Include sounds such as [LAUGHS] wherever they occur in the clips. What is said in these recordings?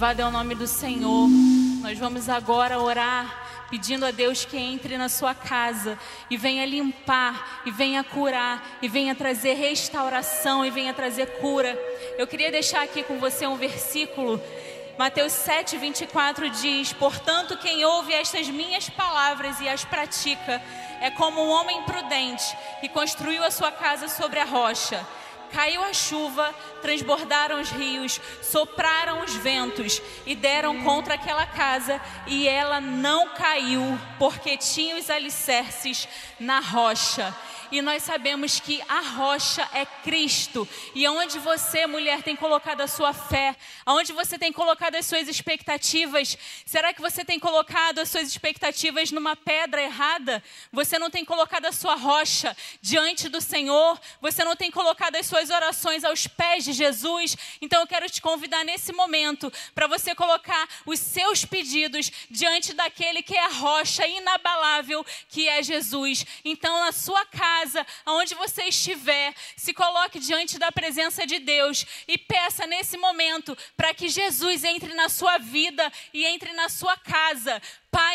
Louvado é o nome do Senhor. Nós vamos agora orar pedindo a Deus que entre na sua casa e venha limpar, e venha curar, e venha trazer restauração, e venha trazer cura. Eu queria deixar aqui com você um versículo. Mateus 7, 24 diz: Portanto, quem ouve estas minhas palavras e as pratica é como um homem prudente que construiu a sua casa sobre a rocha. Caiu a chuva, transbordaram os rios, sopraram os ventos e deram contra aquela casa, e ela não caiu, porque tinha os alicerces na rocha. E nós sabemos que a rocha é Cristo. E aonde você, mulher, tem colocado a sua fé, aonde você tem colocado as suas expectativas, será que você tem colocado as suas expectativas numa pedra errada? Você não tem colocado a sua rocha diante do Senhor? Você não tem colocado as suas orações aos pés de Jesus? Então eu quero te convidar nesse momento para você colocar os seus pedidos diante daquele que é a rocha inabalável, que é Jesus. Então, na sua casa, aonde você estiver, se coloque diante da presença de Deus e peça nesse momento para que Jesus entre na sua vida e entre na sua casa.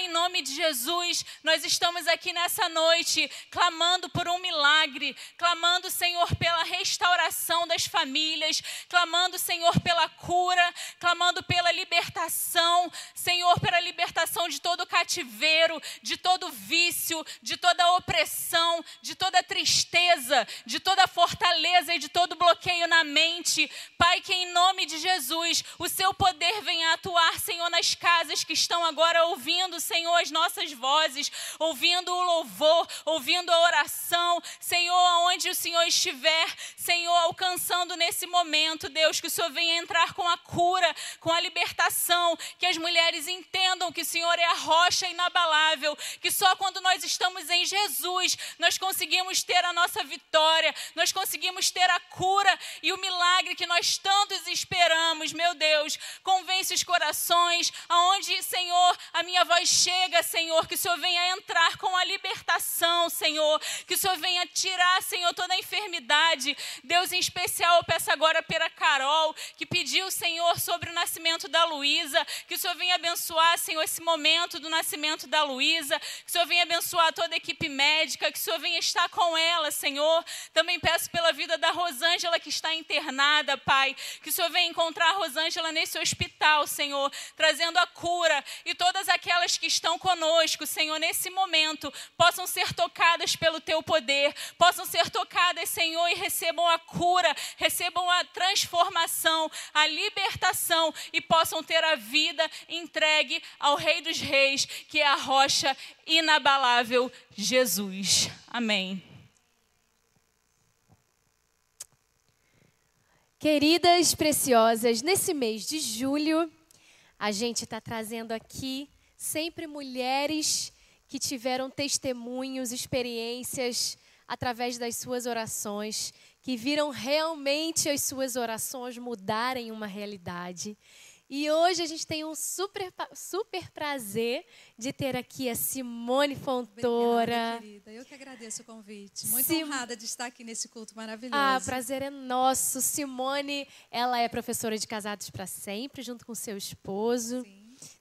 Em nome de Jesus, nós estamos aqui nessa noite clamando por um milagre, clamando, Senhor, pela restauração das famílias, clamando, Senhor, pela cura, clamando pela libertação, Senhor, pela libertação de todo cativeiro, de todo vício, de toda opressão, de toda tristeza, de toda fortaleza e de todo bloqueio na mente. Pai, que em nome de Jesus, o seu poder venha atuar, Senhor, nas casas que estão agora ouvindo, Senhor, as nossas vozes, ouvindo o louvor, ouvindo a oração, Senhor, aonde o Senhor estiver, Senhor, alcançando nesse momento, Deus, que o Senhor venha entrar com a cura, com a libertação, que as mulheres entendam que o Senhor é a rocha inabalável, que só quando nós estamos em Jesus nós conseguimos ter a nossa vitória, nós conseguimos ter a cura e o milagre que nós tantos esperamos, meu Deus. Convence os corações, aonde, Senhor, a minha voz chega, Senhor, que o Senhor venha entrar com a libertação, Senhor, que o Senhor venha tirar, Senhor, toda a enfermidade. Deus, em especial, eu peço agora pela Carol, que pediu, Senhor, sobre o nascimento da Luísa, que o Senhor venha abençoar, Senhor, esse momento do nascimento da Luísa, que o Senhor venha abençoar toda a equipe médica, que o Senhor venha estar com ela, Senhor. Também peço pela vida da Rosângela, que está internada, Pai, que o Senhor venha encontrar a Rosângela nesse hospital, Senhor, trazendo a cura. E todas aquelas que estão conosco, Senhor, nesse momento, possam ser tocadas pelo teu poder, possam ser tocadas, Senhor, e recebam a cura, recebam a transformação, a libertação e possam ter a vida entregue ao Rei dos Reis, que é a rocha inabalável, Jesus. Amém. Queridas preciosas, nesse mês de julho, a gente está trazendo aqui sempre mulheres que tiveram testemunhos, experiências através das suas orações, que viram realmente as suas orações mudarem uma realidade. E hoje a gente tem um super, super prazer de ter aqui a Simone Fontoura. Obrigada, querida. Eu que agradeço o convite. Muito Sim. honrada de estar aqui nesse culto maravilhoso. Ah, o prazer é nosso. Simone, ela é professora de Casados para Sempre, junto com seu esposo.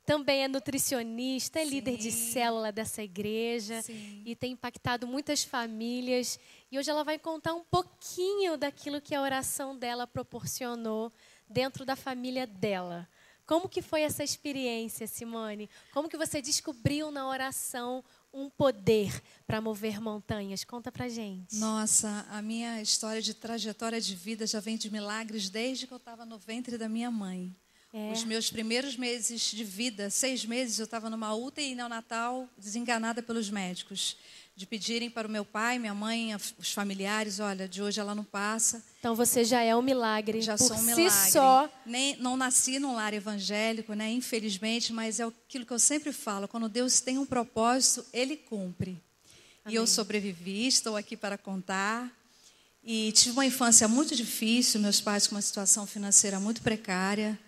Também é nutricionista, é líder de Sim. célula dessa igreja Sim. e tem impactado muitas famílias. E hoje ela vai contar um pouquinho daquilo que a oração dela proporcionou dentro da família dela. Como que foi essa experiência, Simone? Como que você descobriu na oração um poder para mover montanhas? Conta pra gente. Nossa, a minha história de trajetória de vida já vem de milagres desde que eu estava no ventre da minha mãe. É. Os meus primeiros meses de vida, seis meses, eu estava numa UTI neonatal, desenganada pelos médicos, de pedirem para o meu pai, minha mãe, os familiares, olha, de hoje ela não passa. Então você já é um milagre Já por sou um si milagre. só. Nem, não nasci num lar evangélico, né? Infelizmente, mas é aquilo que eu sempre falo: quando Deus tem um propósito, Ele cumpre. E eu sobrevivi, estou aqui para contar. E tive uma infância muito difícil, meus pais com uma situação financeira muito precária.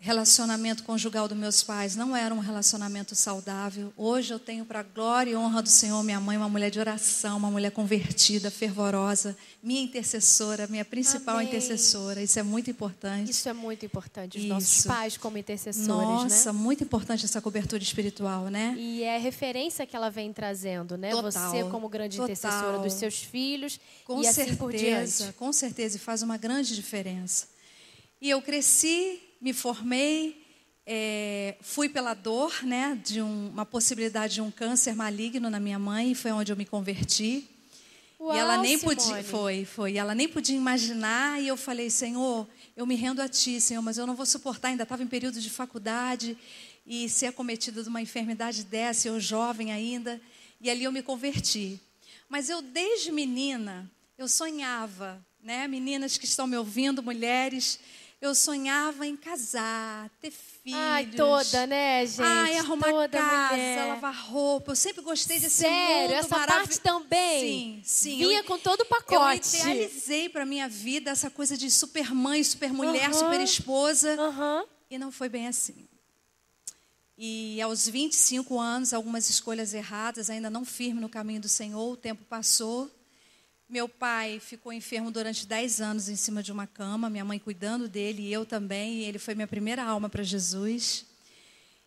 Relacionamento conjugal dos meus pais não era um relacionamento saudável. Hoje eu tenho, para a glória e honra do Senhor, minha mãe, uma mulher de oração, uma mulher convertida, fervorosa, minha intercessora, minha principal Amém. intercessora. Isso é muito importante. Isso é muito importante. Os nossos Isso. pais como intercessores, Nossa, né? muito importante essa cobertura espiritual, né? E é referência que ela vem trazendo, né? Total, Você como grande total. intercessora dos seus filhos Com e certeza, assim por diante. com certeza, e faz uma grande diferença. E eu cresci, me formei, é, fui pela dor, né, de um- uma possibilidade de um câncer maligno na minha mãe, foi onde eu me converti. Uau, e ela nem Simone. podia, foi, foi, e ela nem podia imaginar, e eu falei, Senhor, eu me rendo a Ti, Senhor, mas eu não vou suportar, ainda estava em período de faculdade, e ser acometida de uma enfermidade dessa, eu jovem ainda, e ali eu me converti. Mas eu, desde menina, eu sonhava, né, meninas que estão me ouvindo, mulheres, eu sonhava em casar, ter filhos. Ai, toda, né, gente? Ai, arrumar toda casa, mulher. lavar roupa. Eu sempre gostei desse Sério, mundo essa parte também? Sim, sim. Vinha Eu- com todo o Eu pacote. idealizei para minha vida essa coisa de super mãe, super mulher, Aham. super esposa. Aham. E não foi bem assim. E aos 25 anos, algumas escolhas erradas, ainda não firme no caminho do Senhor, o tempo passou. Meu pai ficou enfermo durante 10 anos em cima de uma cama, minha mãe cuidando dele e eu também. E ele foi minha primeira alma para Jesus.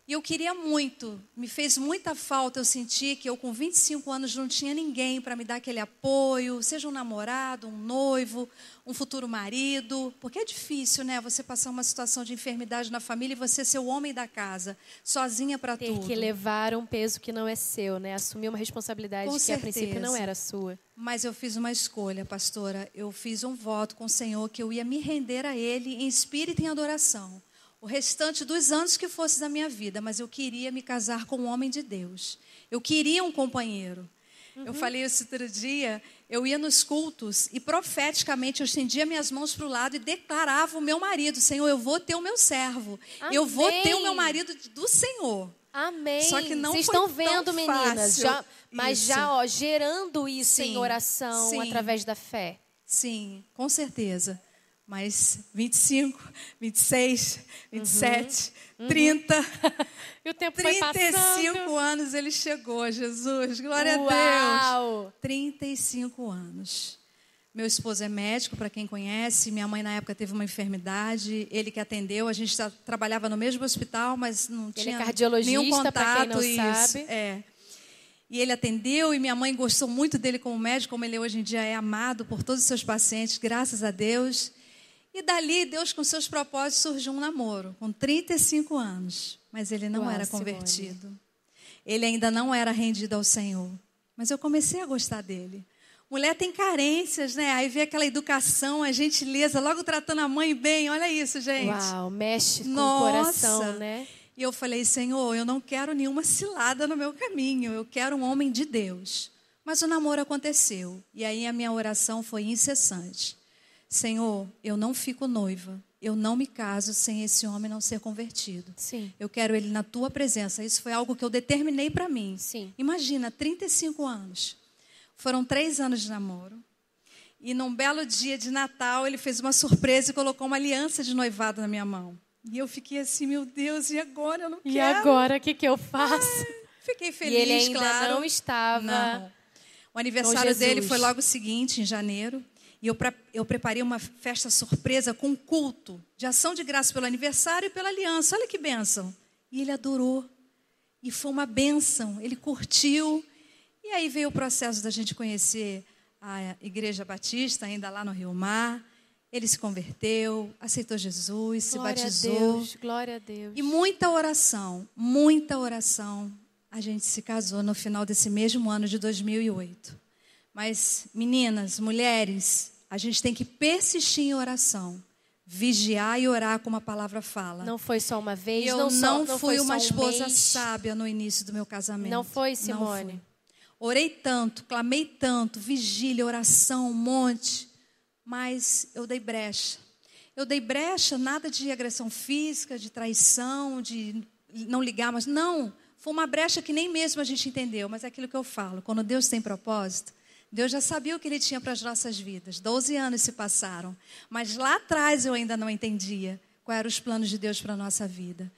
E eu queria muito, me fez muita falta eu senti que eu com 25 anos não tinha ninguém para me dar aquele apoio, seja um namorado, um noivo, um futuro marido, porque é difícil, né, você passar uma situação de enfermidade na família e você ser o homem da casa, sozinha para Ter tudo. que levar um peso que não é seu, né? Assumir uma responsabilidade Com que a princípio não certeza. era sua. Mas eu fiz uma escolha, pastora. Eu fiz um voto com o Senhor que eu ia me render a Ele em espírito e em adoração. O restante dos anos que fosse da minha vida, mas eu queria me casar com um homem de Deus. Eu queria um companheiro. Eu falei isso outro dia. Eu ia nos cultos e profeticamente eu estendia minhas mãos para o lado e declarava o meu marido: Senhor, eu vou ter o meu servo. Eu vou ter o meu Amém. marido do Senhor. Amém. Só que não Vocês estão tão vendo, meninas, já, mas isso. já ó, gerando isso em Sim, oração sim. através da fé. Sim, com certeza. Mas 25, 26, 27, 30. E o tempo foi 35 passando. anos ele chegou, Jesus. Glória a Deus. Uau! 35 anos. Meu esposo é médico, para quem conhece. Minha mãe, na época, teve uma enfermidade. Ele que atendeu. A gente trabalhava no mesmo hospital, mas não Ele é tinha cardiologista, nenhum contato. quem não isso, sabe. É. E ele atendeu e minha mãe gostou muito dele como médico, como ele hoje em dia é amado por todos os seus pacientes, graças a Deus. E dali, Deus, com seus propósitos, surgiu um namoro, com 35 anos. Mas ele não Uau, era Simone. convertido. Ele ainda não era rendido ao Senhor. Mas eu comecei a gostar dele. Mulher tem carências, né? Aí vê aquela educação, a gentileza, logo tratando a mãe bem. Olha isso, gente. Uau, mexe com Nossa. o coração, né? E eu falei, Senhor, eu não quero nenhuma cilada no meu caminho. Eu quero um homem de Deus. Mas o namoro aconteceu. E aí a minha oração foi incessante. Senhor, eu não fico noiva. Eu não me caso sem esse homem não ser convertido. Sim. Eu quero ele na tua presença. Isso foi algo que eu determinei para mim. Sim. Imagina, 35 anos. Foram três anos de namoro. E num belo dia de Natal, ele fez uma surpresa e colocou uma aliança de noivado na minha mão. E eu fiquei assim, meu Deus, e agora? Eu não E quero. agora, o que, que eu faço? Fiquei E feliz, ele ainda claro. não estava. Não. O aniversário Jesus. dele foi logo seguinte, em janeiro. E eu, eu preparei uma festa surpresa com um culto de ação de graça pelo aniversário e pela aliança. Olha que bênção. E ele adorou. E foi uma bênção. Ele curtiu. E aí veio o processo da gente conhecer a Igreja Batista, ainda lá no Rio Mar. Ele se converteu, aceitou Jesus, se Glória batizou. a Deus, glória a Deus. E muita oração, muita oração. A gente se casou no final desse mesmo ano de 2008. Mas, meninas, mulheres, a gente tem que persistir em oração. Vigiar e orar como a palavra fala. Não foi só uma vez, eu não, não, só, não fui foi uma um esposa sábia no início do meu casamento. Não foi, Não Simone? fui. Orei tanto, clamei tanto, vigília, oração, um monte. Mas eu dei brecha. Eu dei brecha, nada de agressão física, de traição, de não ligar, mas não. Foi uma brecha que nem mesmo a gente entendeu, mas é aquilo que eu falo. Quando Deus tem propósito, Deus já sabia o que Ele tinha para as nossas vidas. Doze anos se passaram. Mas lá atrás eu ainda não entendia quais eram os planos de Deus para a nossa vida.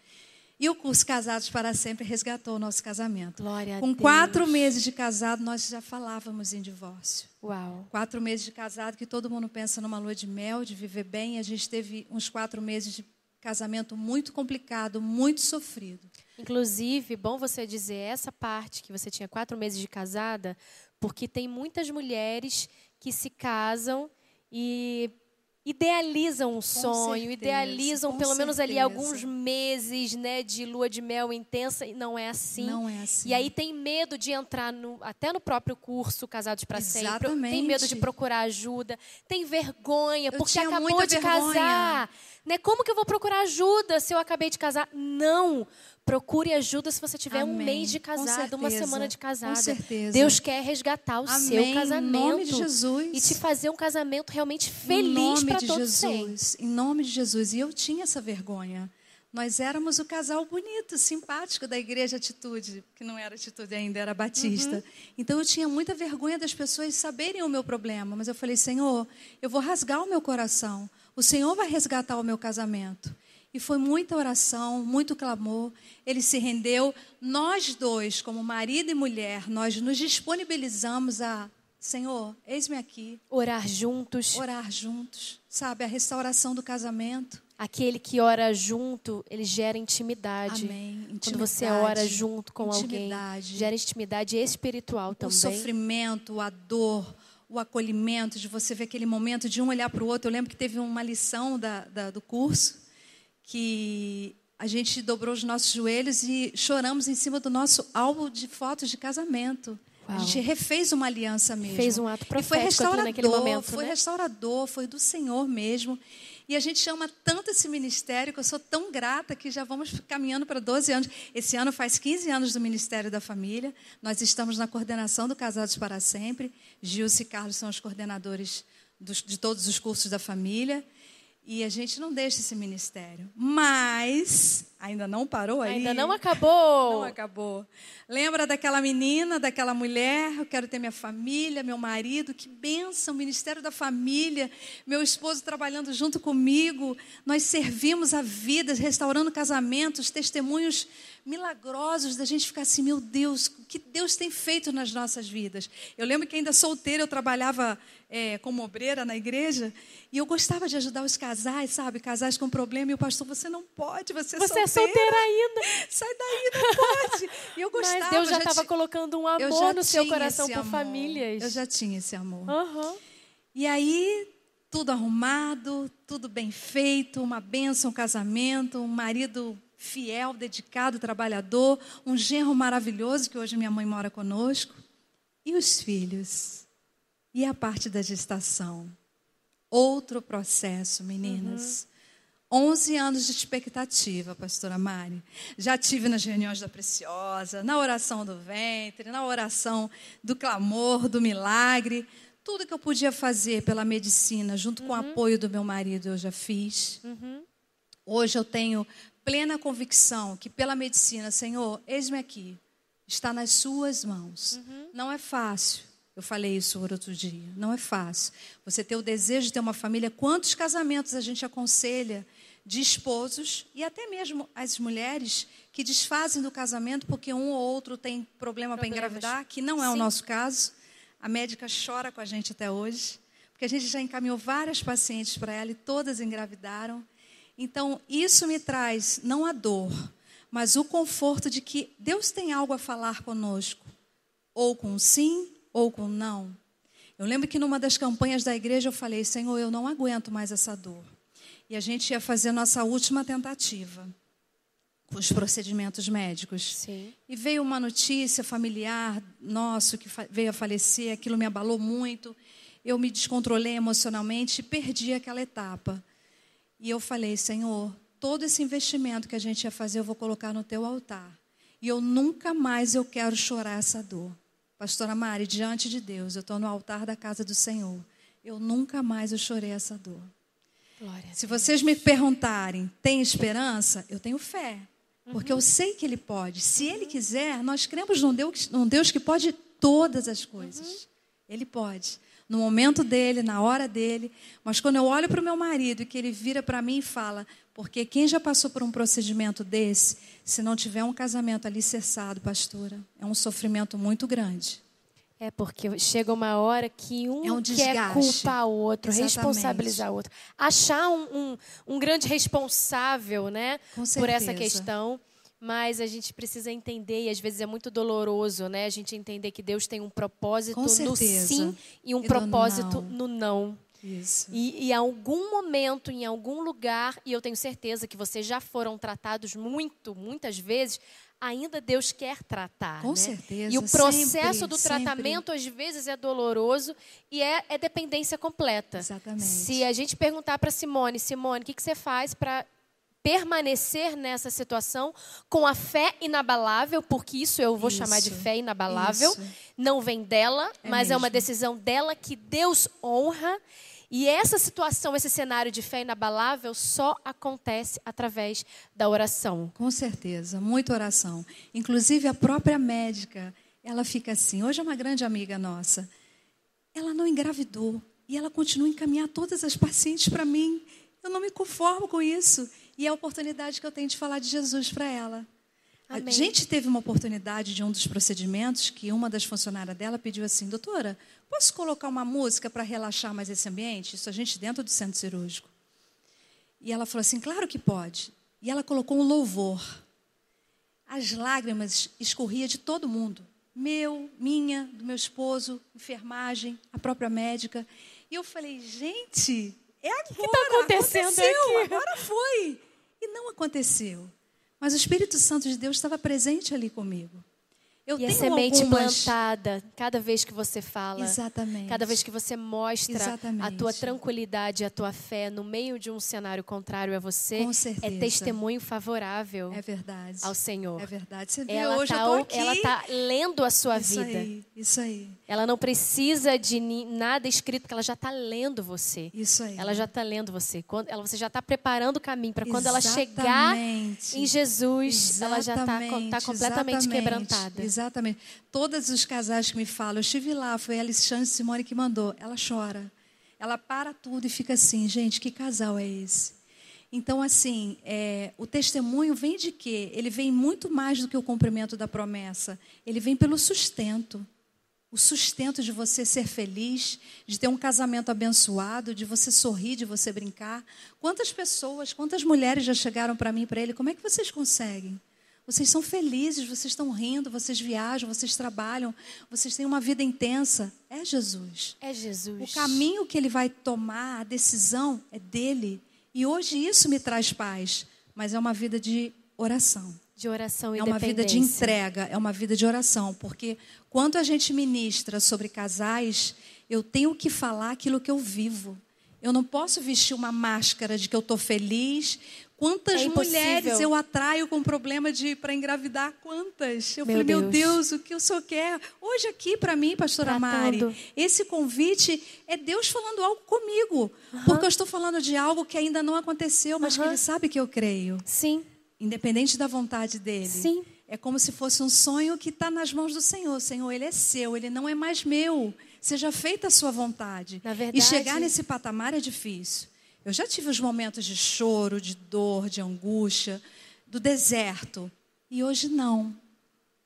E o curso Casados para Sempre resgatou o nosso casamento. Glória a Com Deus. quatro meses de casado, nós já falávamos em divórcio. Uau. Quatro meses de casado, que todo mundo pensa numa lua de mel, de viver bem. A gente teve uns quatro meses de casamento muito complicado, muito sofrido. Inclusive, bom você dizer essa parte que você tinha quatro meses de casada, porque tem muitas mulheres que se casam e idealizam um sonho, certeza, idealizam pelo menos ali alguns meses, né, de lua de mel intensa e não é assim. Não é assim. E aí tem medo de entrar no, até no próprio curso Casados para Sempre. Tem medo de procurar ajuda. Tem vergonha Eu porque acabou de vergonha. casar. Né? Como que eu vou procurar ajuda se eu acabei de casar? Não. Procure ajuda se você tiver um Amém. mês de casado, uma semana de casada. Com certeza. Deus quer resgatar o seu Amém. Em casamento. nome de Jesus. E te fazer um casamento realmente em feliz para todos. Jesus. Em nome de Jesus. E eu tinha essa vergonha. Nós éramos o casal bonito, simpático da igreja Atitude, que não era Atitude ainda, era Batista. Uhum. Então eu tinha muita vergonha das pessoas saberem o meu problema, mas eu falei: Senhor, eu vou rasgar o meu coração. O Senhor vai resgatar o meu casamento. E foi muita oração, muito clamor. Ele se rendeu. Nós dois, como marido e mulher, nós nos disponibilizamos a Senhor, eis-me aqui, Orar juntos. orar juntos, sabe? A restauração do casamento. Aquele que ora junto, ele gera intimidade. Amém. Quando você Intimidade. ora junto com alguém, Intimidade. gera intimidade espiritual O também. sofrimento, a dor, o acolhimento, de você ver aquele momento de um olhar para o outro. Eu lembro que teve uma lição da, da- do curso que a gente dobrou os nossos joelhos e choramos em cima do nosso álbum de fotos de casamento. Uau. A gente refez uma aliança mesmo. Fez um ato E foi profético restaurador, naquele momento, foi né? restaurador, foi do Senhor mesmo. E a gente ama tanto esse ministério que eu sou tão grata que já vamos caminhando para 12 anos. Esse ano faz 15 anos do Ministério da Família. Nós estamos na coordenação do Casados para Sempre. Gilce e Carlos são os coordenadores dos- de todos os cursos da família. E a gente não deixa esse ministério. Mas Ainda não parou aí? Ainda não acabou. Não acabou. Lembra daquela menina, daquela mulher? Eu quero ter minha família, meu marido. Que bênção, Ministério da Família. Meu esposo trabalhando junto comigo. Nós servimos a vida, restaurando casamentos, testemunhos milagrosos da gente ficar assim, meu Deus, o que Deus tem feito nas nossas vidas. Eu lembro que ainda solteira eu trabalhava é, como obreira na igreja e eu gostava de ajudar os casais, sabe? Casais com problema e o pastor, você não pode, você é Você é solteira. Solteira ainda. Sai daí, não pode. E eu [LAUGHS] gostava. Mas Deus já estava colocando um amor no seu coração por amor. famílias. Eu já tinha esse amor. Aham. E aí, tudo arrumado, tudo bem feito, uma bênção, um casamento, um marido fiel, dedicado, trabalhador, um genro maravilhoso, que hoje minha mãe mora conosco. E os filhos? E a parte da gestação? Outro processo, meninas. 11 anos de expectativa, pastora Mari. Já tive nas reuniões da Preciosa, na oração do ventre, na oração do clamor, do milagre. Tudo que eu podia fazer pela medicina, junto com o apoio do meu marido, eu já fiz. Hoje eu tenho plena convicção que pela medicina, Senhor, eis-me aqui, está nas suas mãos. Não é fácil. Eu falei isso outro dia. Não é fácil. Você ter o desejo de ter uma família. Quantos casamentos a gente aconselha de esposos e até mesmo as mulheres que desfazem do casamento porque um ou outro tem problema para engravidar, que não é o Sim. nosso caso. A médica chora com a gente até hoje, porque a gente já encaminhou várias pacientes para ela e todas engravidaram. Então, isso me traz não a dor, mas o conforto de que Deus tem algo a falar conosco, ou com sim, ou com não. Eu lembro que numa das campanhas da igreja eu falei: Senhor, eu não aguento mais essa dor. E a gente ia fazer nossa última tentativa com os procedimentos médicos. Sim. E veio uma notícia familiar nosso que veio a falecer, aquilo me abalou muito. Eu me descontrolei emocionalmente e perdi aquela etapa. E eu falei, Senhor, todo esse investimento que a gente ia fazer eu vou colocar no teu altar. E eu nunca mais eu quero chorar essa dor. Pastora Mari, diante de Deus, eu estou no altar da casa do Senhor. Eu nunca mais eu chorei essa dor. Se vocês me perguntarem, tem esperança? Eu tenho fé. Porque eu sei que Ele pode. Se Ele quiser, nós cremos num Deus, num Deus que pode todas as coisas. Ele pode. No momento dele, na hora dele. Mas quando eu olho para o meu marido e que ele vira para mim e fala: Porque quem já passou por um procedimento desse, se não tiver um casamento alicerçado, pastora, é um sofrimento muito grande. É porque chega uma hora que um, É um quer culpar o outro, Exatamente. responsabilizar o outro. Achar um, um, um grande responsável né, por essa questão. Mas a gente precisa entender, e às vezes é muito doloroso, né? A gente entender que Deus tem um propósito no sim e um E no propósito não. no não. Isso. E em algum momento, em algum lugar, e eu tenho certeza que vocês já foram tratados muito, muitas vezes, ainda Deus quer tratar. Com né? certeza, E o processo sempre, do sempre. tratamento, às vezes, é doloroso e é, é dependência completa. Exatamente. Se a gente perguntar para Simone, Simone, o que, que você faz para permanecer nessa situação com a fé inabalável, porque isso eu vou chamar de Isso, fé inabalável, isso. não vem dela, É mas é uma mesmo. decisão dela que Deus honra. E essa situação, esse cenário de fé inabalável só acontece através da oração. Com certeza, muita oração. Inclusive a própria médica, ela fica assim. Hoje é uma grande amiga nossa. Ela não engravidou e ela continua a encaminhar todas as pacientes para mim. Eu não me conformo com isso. E é a oportunidade que eu tenho de falar de Jesus para ela. Amém. A gente teve uma oportunidade de um dos procedimentos que uma das funcionárias dela pediu assim: Doutora, posso colocar uma música para relaxar mais esse ambiente? Isso a gente dentro do centro cirúrgico. E ela falou assim: Claro que pode. E ela colocou um louvor. As lágrimas escorriam de todo mundo. Meu, minha, do meu esposo, enfermagem, a própria médica. E eu falei, gente, é agora. O que tá acontecendo aconteceu, aqui? Agora foi. E não aconteceu. Mas o Espírito Santo de Deus estava presente ali comigo. Eu E a semente algumas... plantada cada vez que você fala. Exatamente. Cada vez que você mostra a Exatamente. tua tranquilidade, a tua fé no meio de um cenário contrário a você, é testemunho favorável É verdade. ao Senhor. É verdade. Você vê, Ela hoje está aqui. ela tá lendo a sua isso vida. aí, isso aí, Ela não precisa de nada escrito, porque ela já está lendo você. isso aí. Ela já está lendo você. Quando, ela, você já está preparando o caminho para quando ela chegar Exatamente. em Jesus, ela já está Exatamente, tá completamente exatamente, quebrantada. Exatamente. Todos os casais que me falam, eu estive lá, foi a Alexandre Simone que mandou. Ela chora. Ela para tudo e fica assim, gente, que casal é esse? Então, assim, é, o testemunho vem de quê? Ele vem muito mais do que o cumprimento da promessa. Ele vem pelo sustento. O sustento de você ser feliz, de ter um casamento abençoado, de você sorrir, de você brincar. Quantas pessoas, quantas mulheres já chegaram para mim para ele? Como é que vocês conseguem? Vocês são felizes, vocês estão rindo, vocês viajam, vocês trabalham, vocês têm uma vida intensa. É Jesus. É Jesus. O caminho que ele vai tomar, a decisão é dele. E hoje isso me traz paz, mas é uma vida de oração. de oração e É uma vida de entrega, é uma vida de oração, porque quando a gente ministra sobre casais, eu tenho que falar aquilo que eu vivo. Eu não posso vestir uma máscara de que eu estou feliz. Quantas É mulheres eu atraio com problema de para engravidar? Quantas? Eu Meu falei, meu Deus. Deus, o que o senhor quer? Hoje aqui para mim, pastora Tratando. Mari, esse convite é Deus falando algo comigo. Porque eu estou falando de algo que ainda não aconteceu, mas que Aham. Ele sabe que eu creio Sim, independente da vontade dele. Sim. É como se fosse um sonho que está nas mãos do Senhor. Senhor, ele é seu, ele não é mais meu. Seja feita a sua vontade. Na verdade- E chegar nesse patamar é difícil. Eu já tive os momentos de choro, de dor, de angústia, do deserto. E hoje não.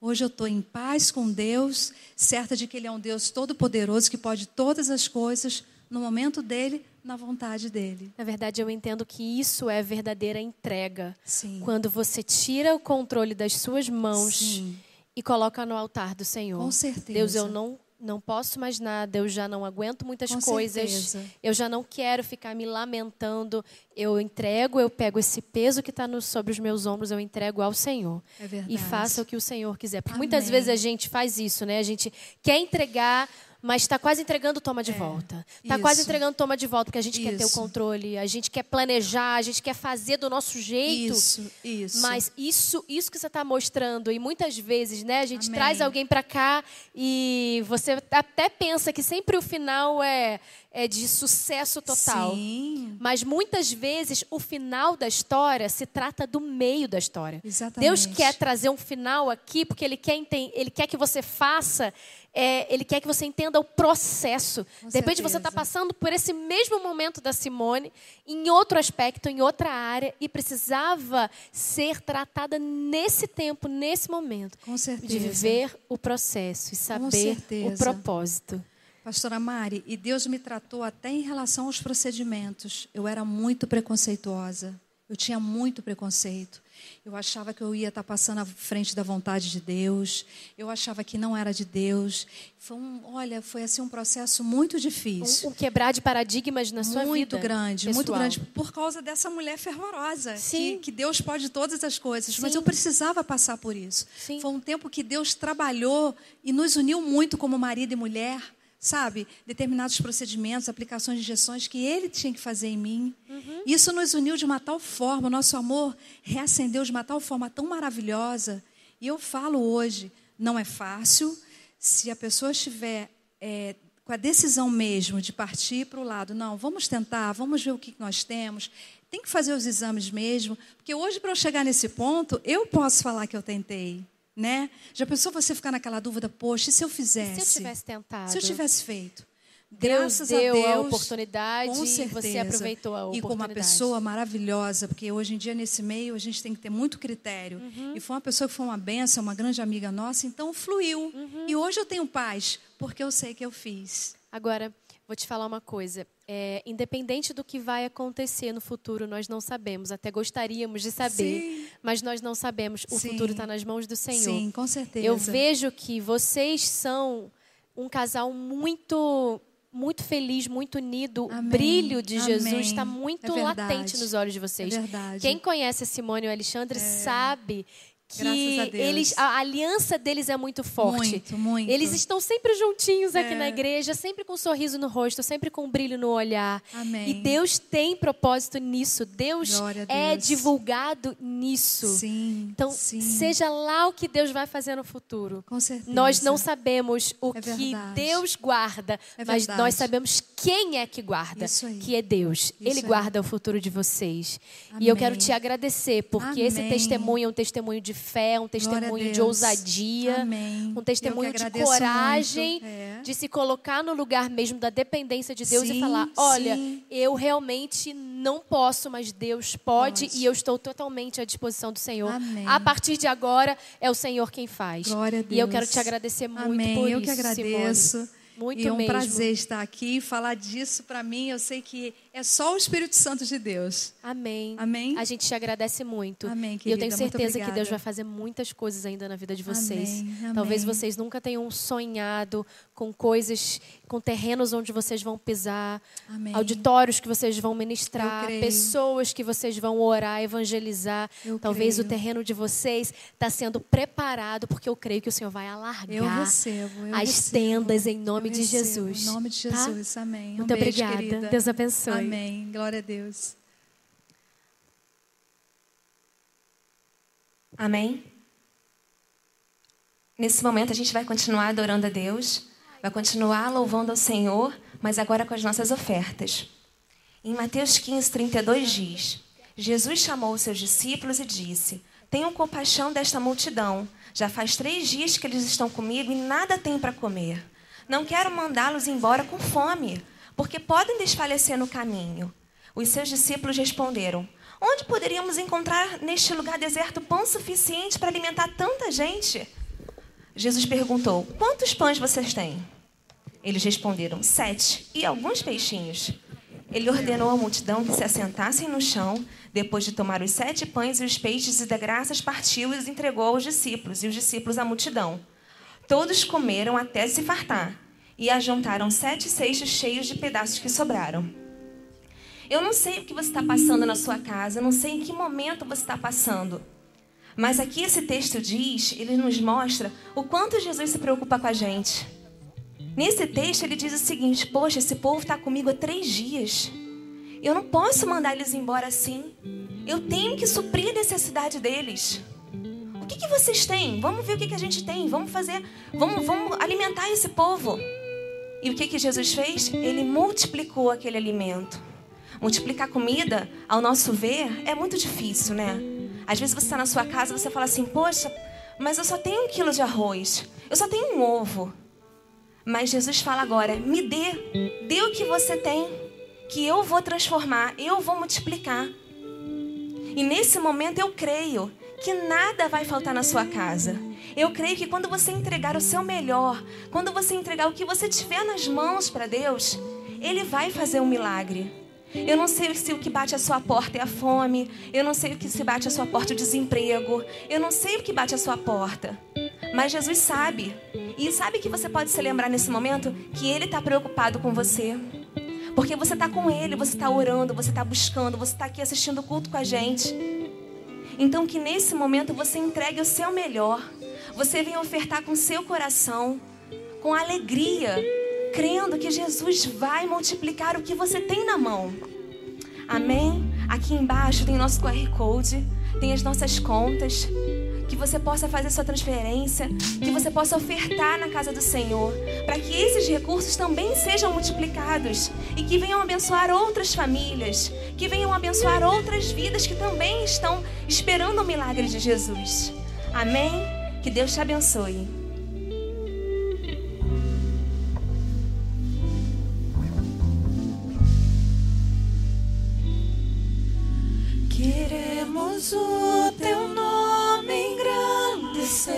Hoje eu estou em paz com Deus, certa de que Ele é um Deus todo-poderoso, que pode todas as coisas, no momento dele, na vontade dele. na verdade eu entendo que isso é verdadeira entrega. Sim. Quando você tira o controle das suas mãos Sim. e coloca no altar do Senhor. Com certeza. Deus, eu não não posso mais nada, eu já não aguento muitas Com coisas. certeza. Eu já não quero ficar me lamentando. Eu entrego, eu pego esse peso que está sobre os meus ombros, eu entrego ao Senhor. É verdade. E faça o que o Senhor quiser. Porque Amém. muitas vezes a gente faz isso, né? A gente quer entregar, mas está quase entregando, toma de volta. Está Isso. quase entregando, toma de volta, porque a gente quer ter o Isso. controle, a gente quer planejar, a gente quer fazer do nosso jeito. Isso, isso. Mas isso, isso que você está mostrando, e muitas vezes, né, a gente Amém. traz alguém para cá e você até pensa que sempre o final é, é de sucesso total. Sim. Mas muitas vezes o final da história se trata do meio da história. Exatamente. Deus quer trazer um final aqui porque Ele quer, ele quer que você faça, é, Ele quer que você entenda o processo. Com de repente você está certeza. passando por esse mesmo momento da Simone, em outro aspecto, em outra área, e precisava ser tratada nesse tempo, nesse momento. Com certeza. De viver o processo e saber o certeza. propósito. Pastora Mari, e Deus me tratou até em relação aos procedimentos. Eu era muito preconceituosa. Eu tinha muito preconceito. Eu achava que eu ia estar passando à frente da vontade de Deus. Eu achava que não era de Deus. Foi um, olha, foi assim um processo muito difícil. Um, um quebrar de paradigmas na sua vida. muito grande, muito pessoal. grande, por causa dessa mulher fervorosa, Sim. que, que Deus pode todas as coisas, mas Sim. eu precisava passar por isso. Sim. Foi um tempo que Deus trabalhou e nos uniu muito como marido e mulher, sabe? Determinados procedimentos, aplicações de injeções que Ele tinha que fazer em mim. Uhum. Isso nos uniu de uma tal forma, o nosso amor reacendeu de uma tal forma tão maravilhosa. E eu falo hoje, não é fácil. Se a pessoa estiver é, com a decisão mesmo de partir para o lado, não, vamos tentar, vamos ver o que nós temos. Tem que fazer os exames mesmo, porque hoje para eu chegar nesse ponto, eu posso falar que eu tentei, né? Já pensou você ficar naquela dúvida, poxa, e se eu fizesse? Se eu tivesse tentado. Se eu tivesse feito? Deus Graças deu a a Deus, oportunidade com e você certeza. aproveitou a E com uma oportunidade. pessoa maravilhosa, porque hoje em dia, nesse meio, a gente tem que ter muito critério. Uhum. E foi uma pessoa que foi uma benção, uma grande amiga nossa, então fluiu. Uhum. E hoje eu tenho paz, porque eu sei que eu fiz. Agora, vou te falar uma coisa. É, independente do que vai acontecer no futuro, nós não sabemos. Até gostaríamos de saber, Sim. mas nós não sabemos. O Sim. futuro está nas mãos do Senhor. Sim, com certeza. Eu vejo que vocês são um casal muito muito feliz, muito unido. O Amém. brilho de Amém. Jesus está muito É latente nos olhos de vocês. É verdade. Quem conhece a Simone e o Alexandre sabe que a eles a aliança deles é muito forte. Muito, muito. Eles estão sempre juntinhos aqui É. na igreja, sempre com um sorriso no rosto, sempre com um brilho no olhar. Amém. E Deus tem propósito nisso. Deus, é Deus. divulgado nisso. Sim. Então, sim. seja lá o que Deus vai fazer no futuro. Com certeza. Nós não sabemos o É que. Deus guarda, É mas nós sabemos quem é que guarda, Isso aí. que é Deus. Ele aí. guarda o futuro de vocês. E eu quero Amém. te agradecer, porque esse Amém. testemunho é um testemunho de fé, um testemunho de Deus. ousadia, Amém. um testemunho Eu de coragem. É. de se colocar no lugar mesmo da dependência de Deus e Sim, falar: olha, sim. eu realmente não posso, mas Deus pode, Pode. e eu estou totalmente à disposição do Senhor. Amém. A partir de agora, é o Senhor quem faz. Glória a E eu Deus. quero te agradecer muito Amém. por eu isso, que agradeço. Simone. Muito e é um mesmo. prazer estar aqui e falar disso para mim. Eu sei que é só o Espírito Santo de Deus. Amém. Amém? A gente te agradece muito. Amém, e eu querida. tenho certeza que. Deus vai fazer muitas coisas ainda na vida de vocês. Amém, amém. Talvez vocês nunca tenham sonhado com coisas, com terrenos onde vocês vão pisar, Amém. auditórios que vocês vão ministrar, pessoas que vocês vão orar, evangelizar. Eu Talvez o creio. terreno de vocês está sendo preparado, porque eu creio que o Senhor vai alargar Eu recebo. Eu as recebo. tendas em nome Eu de recebo. Jesus. Em nome de tá? Jesus. Amém. Um Muito beijo, obrigada. querida. Deus abençoe. Amém. Glória a Deus. Amém? Nesse momento a gente vai continuar adorando a Deus, vai continuar louvando ao Senhor, mas agora com as nossas ofertas. Em Mateus 15, 32 diz: Jesus chamou os seus discípulos e disse: Tenham compaixão desta multidão. Já faz três dias que eles estão comigo e nada têm para comer. Não quero mandá-los embora com fome, porque podem desfalecer no caminho. Os seus discípulos responderam: Onde poderíamos encontrar neste lugar deserto pão suficiente para alimentar tanta gente? Jesus perguntou: Quantos pães vocês têm? Eles responderam: Sete e alguns peixinhos. Ele ordenou à multidão que se assentassem no chão. Depois de tomar os sete pães e os peixes e dar graças, partiu e os entregou aos discípulos, e os discípulos à multidão. Todos comeram até se fartar, e ajuntaram sete cestos cheios de pedaços que sobraram. Eu não sei o que você está passando na sua casa, eu não sei em que momento você está passando. Mas aqui esse texto diz, ele nos mostra o quanto Jesus se preocupa com a gente. Nesse texto ele diz o seguinte: Poxa, esse povo está comigo há três dias. Eu não posso mandar eles embora assim. Eu tenho que suprir a necessidade deles. O que, que vocês têm? Vamos ver o que, que a gente tem. Vamos fazer, vamos, vamos alimentar esse povo. E o que, que Jesus fez? Ele multiplicou aquele alimento. Multiplicar comida, ao nosso ver, é muito difícil, né? Às vezes você está na sua casa e você fala assim, poxa, mas eu só tenho um quilo de arroz. Eu só tenho um ovo. Mas Jesus fala agora, me dê. Dê o que você tem, que eu vou transformar, eu vou multiplicar. E nesse momento eu creio que nada vai faltar na sua casa. Eu creio que quando você entregar o seu melhor, quando você entregar o que você tiver nas mãos para Deus, Ele vai fazer um milagre. Eu não sei se o que bate a sua porta é a fome. Eu não sei o que se bate a sua porta é o desemprego. Eu não sei o que bate a sua porta. Mas Jesus sabe. E sabe que você pode se lembrar nesse momento que Ele está preocupado com você. Porque você está com Ele, você está orando, você está buscando, você está aqui assistindo o culto com a gente. Então que nesse momento você entregue o seu melhor. Você venha ofertar com seu coração, com alegria, crendo que Jesus vai multiplicar o que você tem na mão. Amém? Aqui embaixo tem nosso QR Code, tem as nossas contas. Que você possa fazer sua transferência, que você possa ofertar na casa do Senhor, para que esses recursos também sejam multiplicados e que venham abençoar outras famílias, que venham abençoar outras vidas que também estão esperando o milagre de Jesus. Amém? Que Deus te abençoe. Queremos o teu nome engrandecer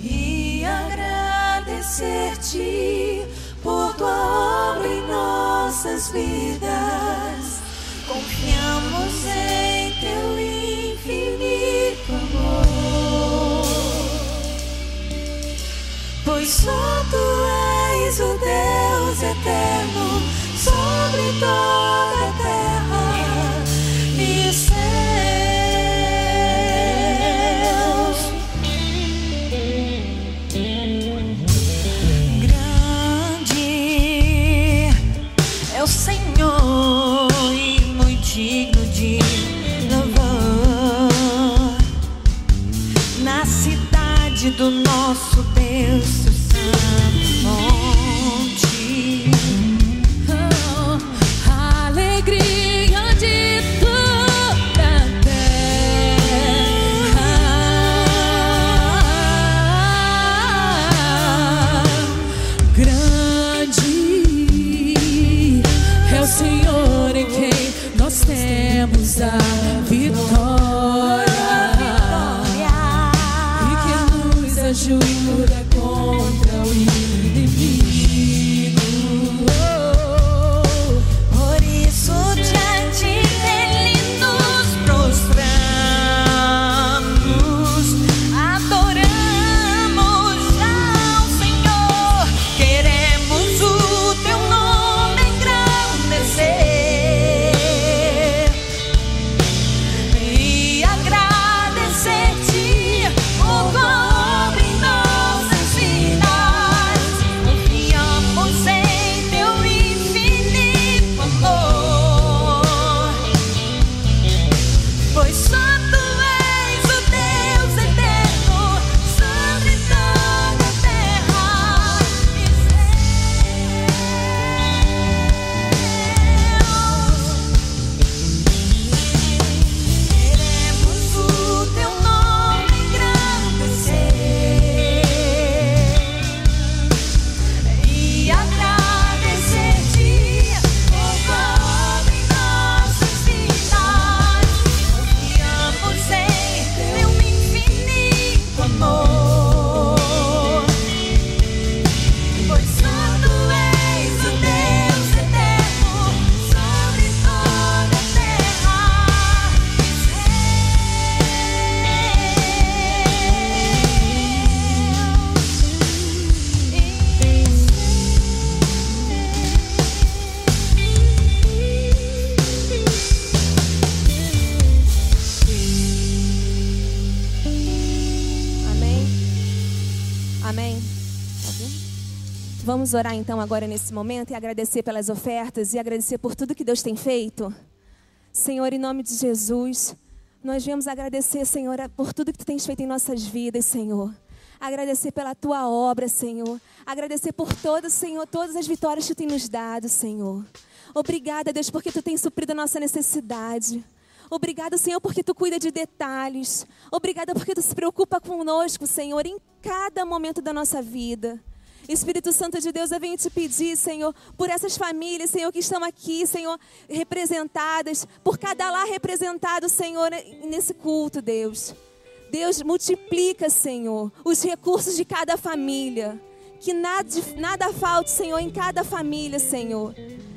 e agradecer-te por tua obra em nossas vidas. Confiamos em teu infinito amor, pois só tu és o Deus eterno sobre toda a terra e céus. Grande é o Senhor e muito digno de louvor na cidade do nosso Vamos orar então agora nesse momento e agradecer pelas ofertas e agradecer por tudo que Deus tem feito. Senhor, em nome de Jesus, nós viemos agradecer, Senhor, por tudo que tu tens feito em nossas vidas, Senhor. Agradecer pela tua obra, Senhor. Agradecer por todas, Senhor, todas as vitórias que tu tem nos dado, Senhor. Obrigada, Deus, porque tu tens suprido a nossa necessidade. Obrigada, Senhor, porque tu cuida de detalhes. Obrigada porque tu se preocupa conosco, Senhor, em cada momento da nossa vida. Espírito Santo de Deus, eu venho te pedir, Senhor, por essas famílias, Senhor, que estão aqui, Senhor, representadas, por cada lar representado, Senhor, nesse culto, Deus. Deus, multiplica, Senhor, os recursos de cada família. Que nada, nada falte, Senhor, em cada família, Senhor.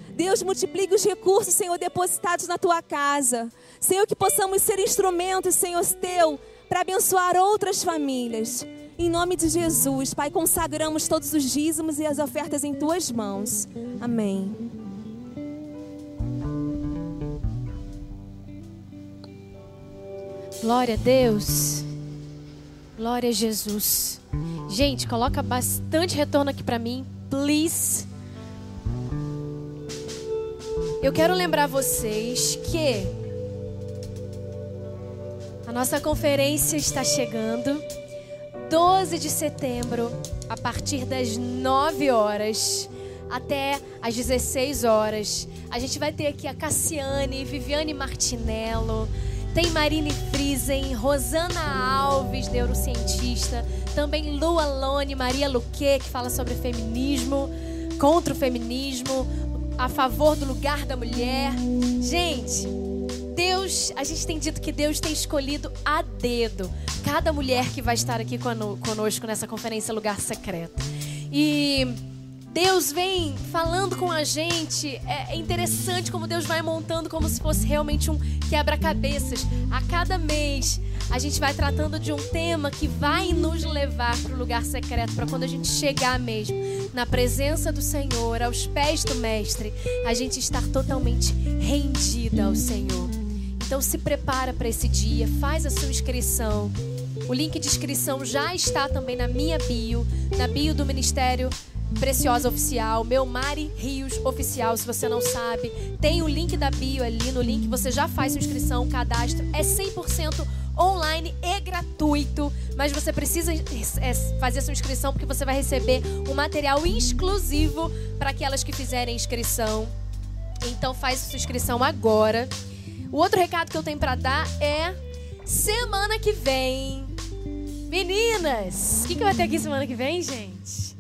Deus, multiplique os recursos, Senhor, depositados na tua casa. Senhor, que possamos ser instrumentos, Senhor, teu, para abençoar outras famílias. Em nome de Jesus, Pai, consagramos todos os dízimos e as ofertas em tuas mãos. Amém. Glória a Deus. Glória a Jesus. Gente, coloca bastante retorno aqui para mim, please. Eu quero lembrar vocês que a nossa conferência está chegando. 12 de setembro, a partir das 9 horas até às 16 horas. A gente vai ter aqui a Cassiane, Viviane Martinello, tem Marine Friesen, Rosana Alves, neurocientista, também Lu Alone, Maria Luque, que fala sobre feminismo, contra o feminismo, a favor do lugar da mulher. Gente, Deus, a gente tem dito que Deus tem escolhido a dedo cada mulher que vai estar aqui cono- conosco nessa conferência Lugar Secreto. E Deus vem falando com a gente. É é interessante como Deus vai montando como se fosse realmente um quebra-cabeças. A cada mês a gente vai tratando de um tema que vai nos levar para o lugar secreto, para quando a gente chegar mesmo na presença do Senhor, aos pés do Mestre, a gente estar totalmente rendida ao Senhor. Então se prepara para esse dia, faz a sua inscrição. O link de inscrição já está também na minha bio, na bio do Ministério Preciosa Oficial, meu Mari Rios Oficial, se você não sabe. Tem o link da bio ali, no link você já faz sua inscrição, cadastro é 100% online e gratuito, mas você precisa é, fazer sua inscrição porque você vai receber um material exclusivo para aquelas que fizerem inscrição. Então faz sua inscrição agora. O outro recado que eu tenho para dar é semana que vem. Meninas, o que, que vai ter aqui semana que vem, gente?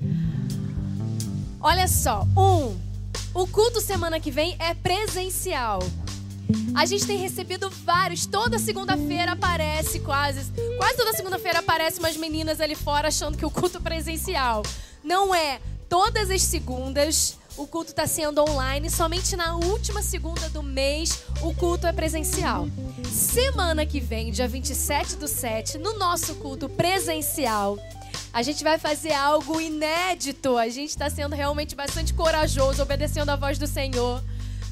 Olha só, um, o culto semana que vem é presencial. A gente tem recebido vários. Toda segunda-feira aparece quase. Quase toda segunda-feira aparece umas meninas ali fora achando que o culto é presencial. Não é. Todas as segundas o culto está sendo online. Somente na última segunda do mês o culto é presencial. Semana que vem, dia 27 do 7, no nosso culto presencial, a gente vai fazer algo inédito. A gente está sendo realmente bastante corajoso, obedecendo a voz do Senhor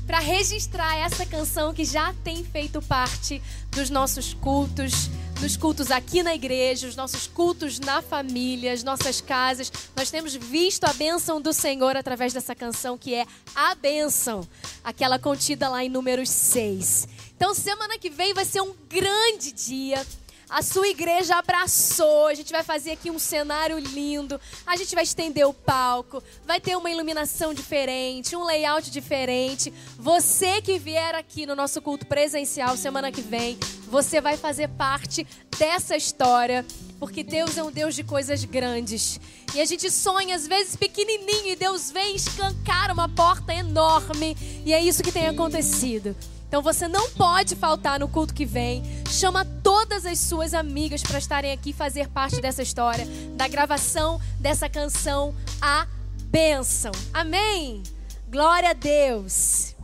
para registrar essa canção que já tem feito parte dos nossos cultos, dos cultos aqui na igreja, os nossos cultos na família, as nossas casas. Nós temos visto a bênção do Senhor através dessa canção que é a bênção, aquela contida lá em números 6. Então, semana que vem vai ser um grande dia a sua igreja abraçou. A gente vai fazer aqui um cenário lindo. A gente vai estender o palco. Vai ter uma iluminação diferente, um layout diferente. Você que vier aqui no nosso culto presencial semana que vem, você vai fazer parte dessa história. Porque Deus é um Deus de coisas grandes. E a gente sonha, às vezes, pequenininho, e Deus vem escancar uma porta enorme. E é isso que tem acontecido. Então você não pode faltar no culto que vem. Chama todas as suas amigas para estarem aqui fazer parte dessa história, da gravação dessa canção A Bênção. Amém? Glória a Deus.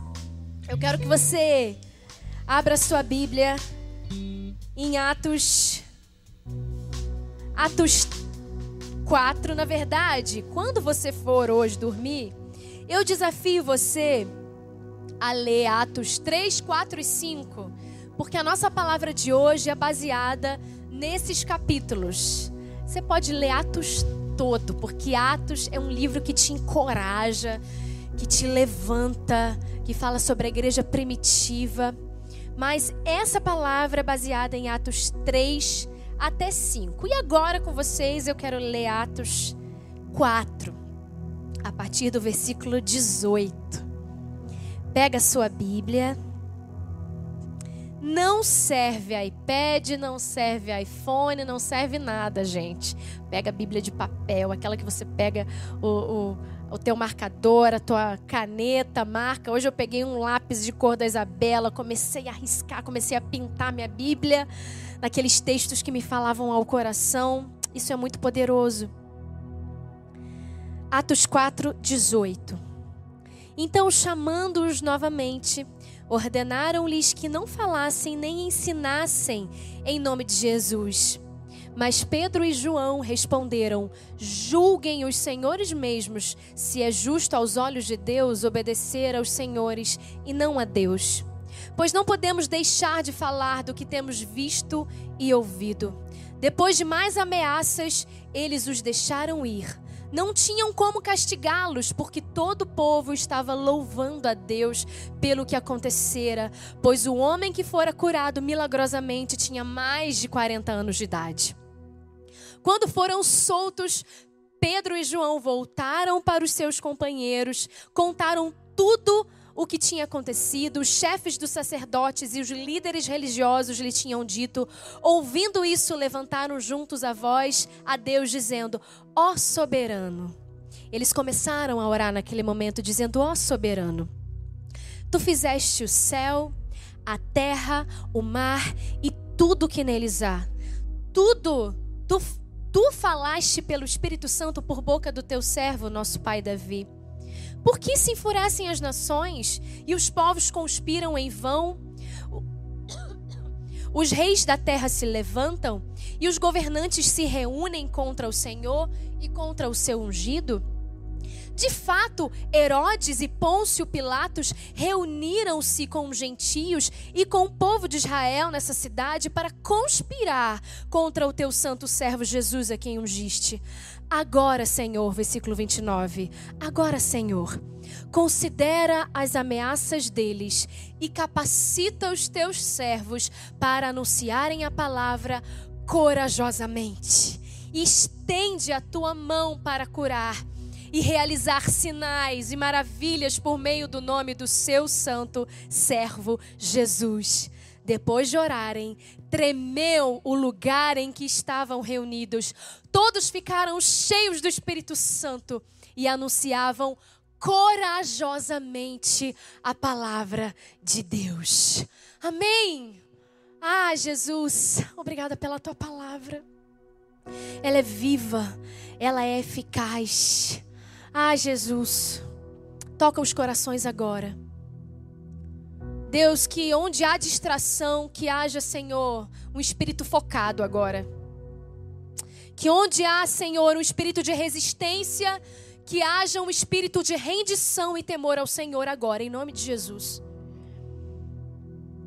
Eu quero que você abra sua Bíblia em Atos Atos 4, na verdade, quando você for hoje dormir, eu desafio você a ler Atos 3, 4 e 5, porque a nossa palavra de hoje é baseada nesses capítulos. Você pode ler Atos todo, porque Atos é um livro que te encoraja, que te levanta, que fala sobre a igreja primitiva. Mas essa palavra é baseada em Atos 3 até 5. E agora com vocês eu quero ler Atos 4, a partir do versículo 18. Pega a sua Bíblia. Não serve iPad, não serve iPhone, não serve nada, gente. Pega a Bíblia de papel, aquela que você pega o, o, o teu marcador, a tua caneta, marca. Hoje eu peguei um lápis de cor da Isabela, comecei a riscar, comecei a pintar minha Bíblia naqueles textos que me falavam ao coração. Isso é muito poderoso. Atos 4, 18. Então, chamando-os novamente, ordenaram-lhes que não falassem nem ensinassem em nome de Jesus. Mas Pedro e João responderam: Julguem os senhores mesmos se é justo aos olhos de Deus obedecer aos senhores e não a Deus. Pois não podemos deixar de falar do que temos visto e ouvido. Depois de mais ameaças, eles os deixaram ir não tinham como castigá-los, porque todo o povo estava louvando a Deus pelo que acontecera, pois o homem que fora curado milagrosamente tinha mais de 40 anos de idade. Quando foram soltos, Pedro e João voltaram para os seus companheiros, contaram tudo o que tinha acontecido, os chefes dos sacerdotes e os líderes religiosos lhe tinham dito. Ouvindo isso, levantaram juntos a voz a Deus, dizendo: Ó soberano. Eles começaram a orar naquele momento, dizendo: Ó soberano, tu fizeste o céu, a terra, o mar e tudo que neles há. Tudo, tu, tu falaste pelo Espírito Santo por boca do teu servo, nosso pai Davi. Por que se enfurecem as nações e os povos conspiram em vão? Os reis da terra se levantam e os governantes se reúnem contra o Senhor e contra o seu ungido? De fato, Herodes e Pôncio Pilatos reuniram-se com os gentios e com o povo de Israel nessa cidade para conspirar contra o teu santo servo Jesus, a quem ungiste. Agora, Senhor, versículo 29. Agora, Senhor, considera as ameaças deles e capacita os teus servos para anunciarem a palavra corajosamente. Estende a tua mão para curar e realizar sinais e maravilhas por meio do nome do seu santo servo Jesus. Depois de orarem, tremeu o lugar em que estavam reunidos. Todos ficaram cheios do Espírito Santo e anunciavam corajosamente a palavra de Deus. Amém. Ah, Jesus, obrigada pela tua palavra. Ela é viva, ela é eficaz. Ah, Jesus, toca os corações agora. Deus, que onde há distração, que haja, Senhor, um espírito focado agora. Que onde há, Senhor, um espírito de resistência, que haja um espírito de rendição e temor ao Senhor agora, em nome de Jesus.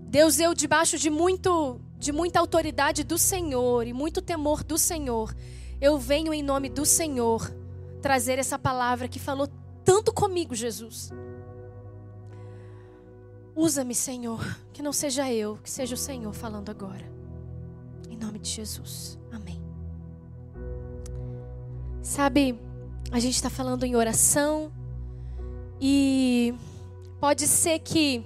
Deus, eu debaixo de muito de muita autoridade do Senhor e muito temor do Senhor, eu venho em nome do Senhor trazer essa palavra que falou tanto comigo, Jesus. Usa-me, Senhor, que não seja eu, que seja o Senhor falando agora. Em nome de Jesus. Sabe, a gente está falando em oração e pode ser que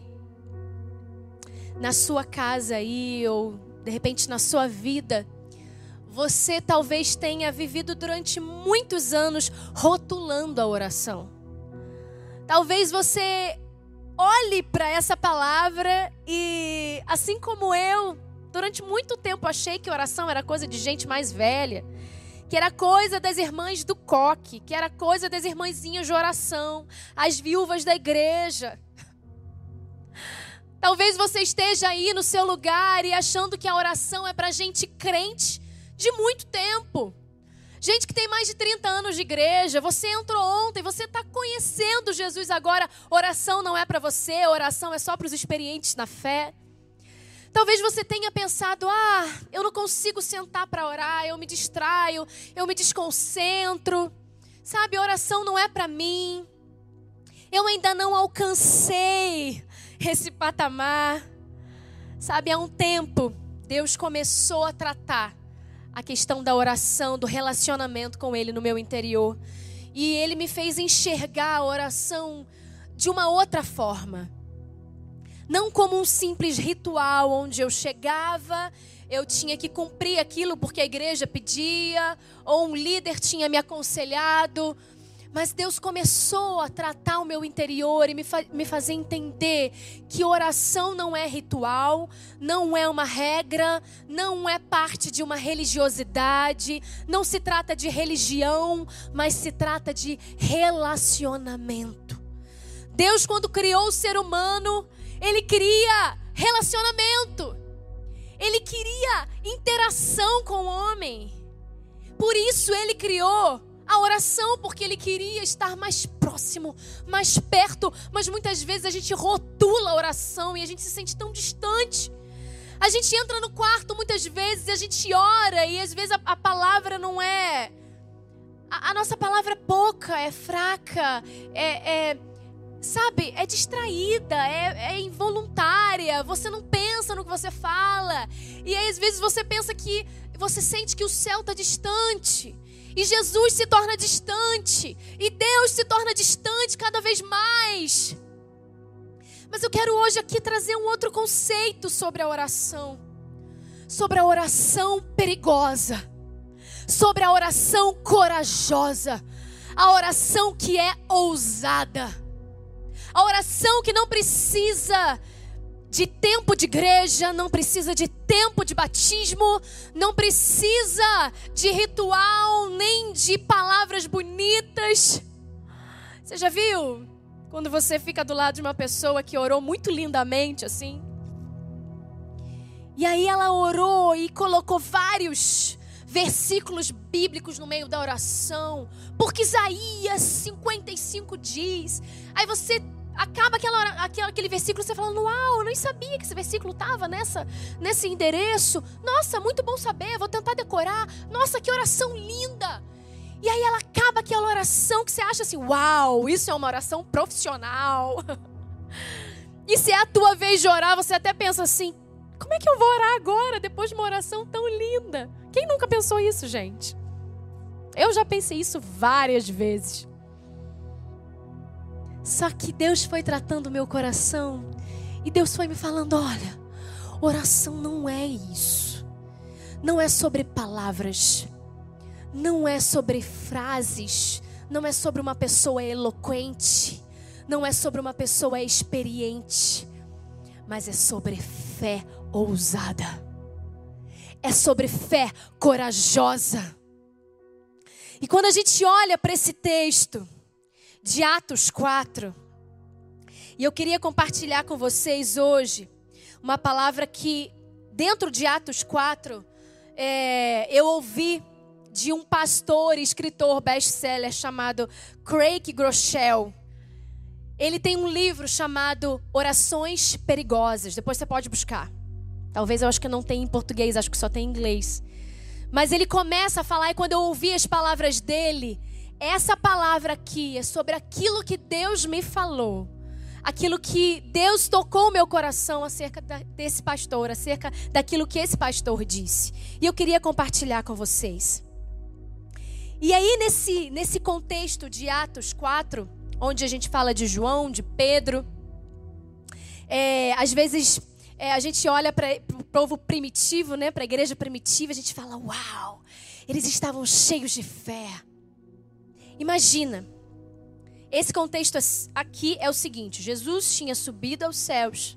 na sua casa aí ou de repente na sua vida você talvez tenha vivido durante muitos anos rotulando a oração. Talvez você olhe para essa palavra e, assim como eu, durante muito tempo achei que oração era coisa de gente mais velha, que era coisa das irmãs do coque, que era coisa das irmãzinhas de oração, as viúvas da igreja. [LAUGHS] Talvez você esteja aí no seu lugar e achando que a oração é para gente crente de muito tempo. Gente que tem mais de 30 anos de igreja, você entrou ontem, você está conhecendo Jesus agora. Oração não é para você, oração é só para os experientes na fé. Talvez você tenha pensado: ah, eu não consigo sentar para orar, eu me distraio, eu me desconcentro. Sabe, oração não é para mim. Eu ainda não alcancei esse patamar. Sabe, há um tempo, Deus começou a tratar a questão da oração, do relacionamento com Ele no meu interior. E Ele me fez enxergar a oração de uma outra forma. Não como um simples ritual onde eu chegava, eu tinha que cumprir aquilo porque a igreja pedia, ou um líder tinha me aconselhado, mas Deus começou a tratar o meu interior e me, fa me fazer entender que oração não é ritual, não é uma regra, não é parte de uma religiosidade, não se trata de religião, mas se trata de relacionamento. Deus, quando criou o ser humano, Ele queria relacionamento, Ele queria interação com o homem. Por isso Ele criou a oração porque ele queria estar mais próximo, mais perto, mas muitas vezes a gente rotula a oração e a gente se sente tão distante. A gente entra no quarto muitas vezes e a gente ora e às vezes a, a palavra não é. A, a, nossa palavra é pouca, é fraca, é, é sabe, é distraída, é, é, involuntária, você não pensa no que você fala. E aí, às vezes você pensa que você sente que o céu está distante. E Jesus se torna distante. E Deus se torna distante cada vez mais. Mas eu quero hoje aqui trazer um outro conceito sobre a oração. Sobre a oração perigosa. Sobre a oração corajosa. A oração que é ousada. A oração que não precisa de tempo de igreja, não precisa de tempo de batismo, não precisa de ritual, nem de palavras bonitas. Você já viu? Quando você fica do lado de uma pessoa que orou muito lindamente assim. E aí ela orou e colocou vários versículos bíblicos no meio da oração, porque Isaías 55 diz. Aí você acaba aquela, aquela- aquele versículo você fala, uau, eu nem sabia que esse versículo estava nessa, nesse endereço. Nossa, muito bom saber, vou tentar decorar. Nossa, que oração linda! E aí ela acaba aquela oração que você acha assim, uau, isso é uma oração profissional. [LAUGHS] E se é a tua vez de orar, você até pensa assim: como é que eu vou orar agora, depois de uma oração tão linda? Quem nunca pensou isso, gente? Eu já pensei isso várias vezes. Só que Deus foi tratando meu coração e Deus foi me falando: olha, oração não é isso. Não é sobre palavras. Não é sobre frases. Não é sobre uma pessoa eloquente. Não é sobre uma pessoa experiente. Mas é sobre fé ousada. É sobre fé corajosa. E quando a gente olha para esse texto de Atos 4, e eu queria compartilhar com vocês hoje uma palavra que, dentro de Atos 4, é, eu ouvi de um pastor e escritor best-seller chamado Craig Groeschel. Ele tem um livro chamado Orações Perigosas. Depois você pode buscar. Talvez eu acho que não tem em português, acho que só tem em inglês. Mas ele começa a falar, e quando eu ouvi as palavras dele, essa palavra aqui é sobre aquilo que Deus me falou. Aquilo que Deus tocou o meu coração acerca desse pastor, acerca daquilo que esse pastor disse. E eu queria compartilhar com vocês. E aí, nesse, nesse contexto de Atos 4, onde a gente fala de João, de Pedro, é, às vezes é, a gente olha para o povo primitivo, né, para a igreja primitiva, a gente fala: Uau, eles estavam cheios de fé. Imagina, esse contexto aqui é o seguinte: Jesus tinha subido aos céus,